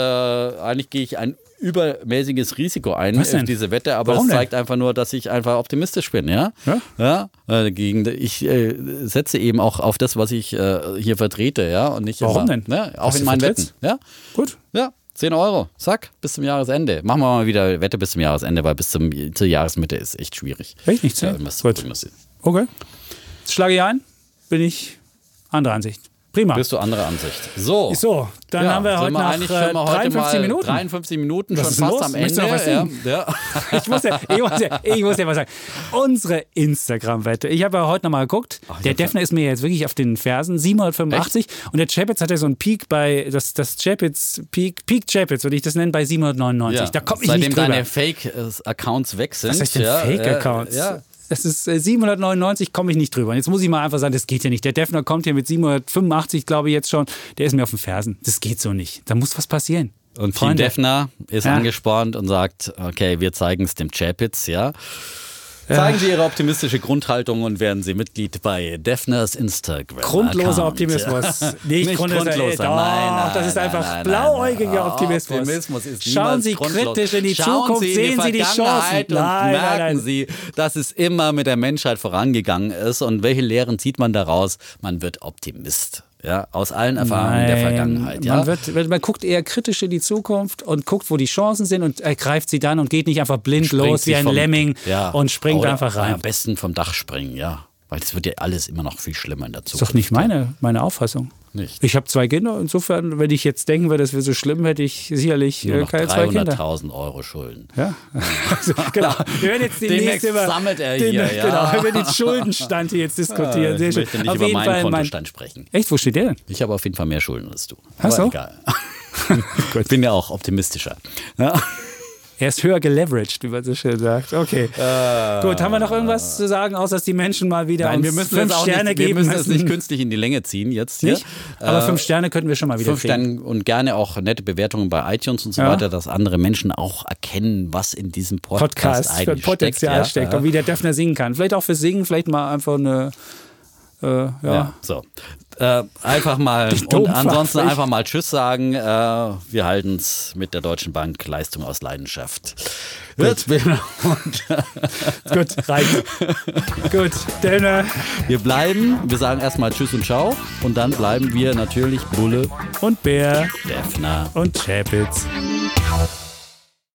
S1: eigentlich gehe ich ein übermäßiges Risiko ein
S2: Was denn?
S1: diese Wette, aber
S2: Warum
S1: das
S2: denn?
S1: zeigt einfach nur, dass ich einfach optimistisch bin, ja.
S2: Ja?
S1: ja? Äh, gegen, ich äh, setze eben auch auf das, was ich äh, hier vertrete, ja, und nicht
S2: Warum
S1: immer,
S2: denn?
S1: Ne? Auch
S2: Was
S1: in meinen
S2: vertrittst?
S1: Wetten, ja.
S2: Gut.
S1: Ja, 10 Euro. Zack, bis zum Jahresende. Machen wir mal wieder Wette bis zum Jahresende, weil bis zum, zur Jahresmitte ist echt schwierig.
S2: Echt nicht
S1: Ja,
S2: Gut. Okay. Jetzt schlage ich ein. Bin ich anderer Ansicht. Prima.
S1: Bist du anderer Ansicht. So.
S2: So, dann
S1: Ja,
S2: haben wir heute nach
S1: eigentlich
S2: äh,
S1: heute
S2: 53
S1: mal
S2: Minuten.
S1: 53 Minuten
S2: Was
S1: schon fast
S2: los?
S1: am Ende.
S2: was
S1: ja, ja.
S2: Ich muss, ja, ich, muss ja, ich muss ja mal sagen, unsere Instagram-Wette. Ich habe ja heute nochmal geguckt. der Defner ist mir jetzt wirklich auf den Fersen. 785. Und der Chapitz hat ja so einen Peak bei, das, das Chapitz, Peak, Peak Chapitz, würde ich das nennen, bei 799.
S1: Ja.
S2: Da komme ich
S1: Seitdem
S2: nicht drüber.
S1: deine Fake-Accounts weg sind.
S2: Was heißt denn
S1: ja,
S2: Fake-Accounts?
S1: Äh, ja.
S2: Das ist äh, 799, komme ich nicht drüber. Und jetzt muss ich mal einfach sagen, das geht ja nicht. Der Defner kommt hier mit 785, glaube ich, jetzt schon. Der ist mir auf den Fersen. Das geht so nicht. Da muss was passieren.
S1: Und Team
S2: Freunde.
S1: Defner ist
S2: Ja.
S1: angespornt und sagt, okay, wir zeigen es dem Chapitz, ja. Zeigen Sie Ihre optimistische Grundhaltung und werden Sie Mitglied bei Defners Instagram.
S2: Grundloser. Optimismus.
S1: Ja.
S2: Nicht, grundloser.
S1: grundloser.
S2: Doch,
S1: Nein, nein,
S2: das ist einfach
S1: nein,
S2: blauäugiger
S1: nein.
S2: Optimismus.
S1: Optimismus ist
S2: Schauen Sie
S1: grundlos.
S2: kritisch in die
S1: Schauen
S2: Zukunft,
S1: Sie
S2: sehen Sie die Chancen.
S1: Und merken. Sie, dass es immer mit der Menschheit vorangegangen ist. Und welche Lehren zieht man daraus? Man wird Optimist. Ja, aus allen Erfahrungen der
S2: Nein,
S1: Vergangenheit. Ja?
S2: Man, wird, man guckt eher kritisch in die Zukunft und guckt, wo die Chancen sind und ergreift sie dann und geht nicht einfach blind
S1: springt
S2: los wie ein
S1: vom-
S2: Lemming
S1: ja.
S2: und springt einfach rein.
S1: Am besten vom Dach springen, ja. Weil es wird ja alles immer noch viel schlimmer in der
S2: Das ist
S1: Zukunft.
S2: doch nicht meine, meine Auffassung.
S1: Nicht.
S2: Ich habe zwei Kinder, insofern, wenn ich jetzt denken würde, das wäre so schlimm, hätte ich sicherlich
S1: Nur
S2: äh,
S1: noch
S2: keine zwei Kinder.
S1: 300.000 Euro Schulden.
S2: Ja, also, genau. Wir werden jetzt
S1: Demnächst
S2: über
S1: sammelt er
S2: den,
S1: hier, ja.
S2: Genau, wir werden den Schuldenstand hier jetzt diskutieren. Sehr
S1: ich
S2: schön.
S1: möchte nicht
S2: Auf
S1: über meinen
S2: Fall mein-
S1: Kontostand sprechen.
S2: Echt, wo steht der denn?
S1: Ich habe auf jeden Fall mehr Schulden als du.
S2: So?
S1: Aber egal. ich bin ja auch optimistischer. Ja.
S2: Er ist höher geleveraged, wie man so schön sagt. Okay. Gut, haben wir noch irgendwas zu sagen, außer dass die Menschen mal wieder
S1: Nein,
S2: uns
S1: wir müssen,
S2: fünf Sterne
S1: nicht, wir
S2: geben
S1: müssen es nicht künstlich in die Länge ziehen jetzt hier.
S2: Nicht? Aber
S1: Äh,
S2: fünf Sterne könnten wir schon mal wieder
S1: Fünf
S2: kriegen.
S1: Sterne und gerne auch nette Bewertungen bei iTunes und so
S2: Ja.
S1: weiter, dass andere Menschen auch erkennen, was in diesem Podcast,
S2: Podcast für
S1: eigentlich
S2: Potenzial
S1: steckt.
S2: steckt
S1: ja.
S2: und wie der Defner singen kann. Vielleicht auch für Singen, vielleicht mal einfach eine. Äh, ja.
S1: Ja, so. Äh, einfach mal und ansonsten einfach mal Tschüss sagen. Äh, wir halten es mit der Deutschen Bank Leistung aus Leidenschaft. Gut.
S2: Gut, reicht. Gut, Defner
S1: wir bleiben, wir sagen erstmal Tschüss und Ciao und dann bleiben wir natürlich Bulle,
S2: und Bär
S1: Defner.
S2: und Chapitz.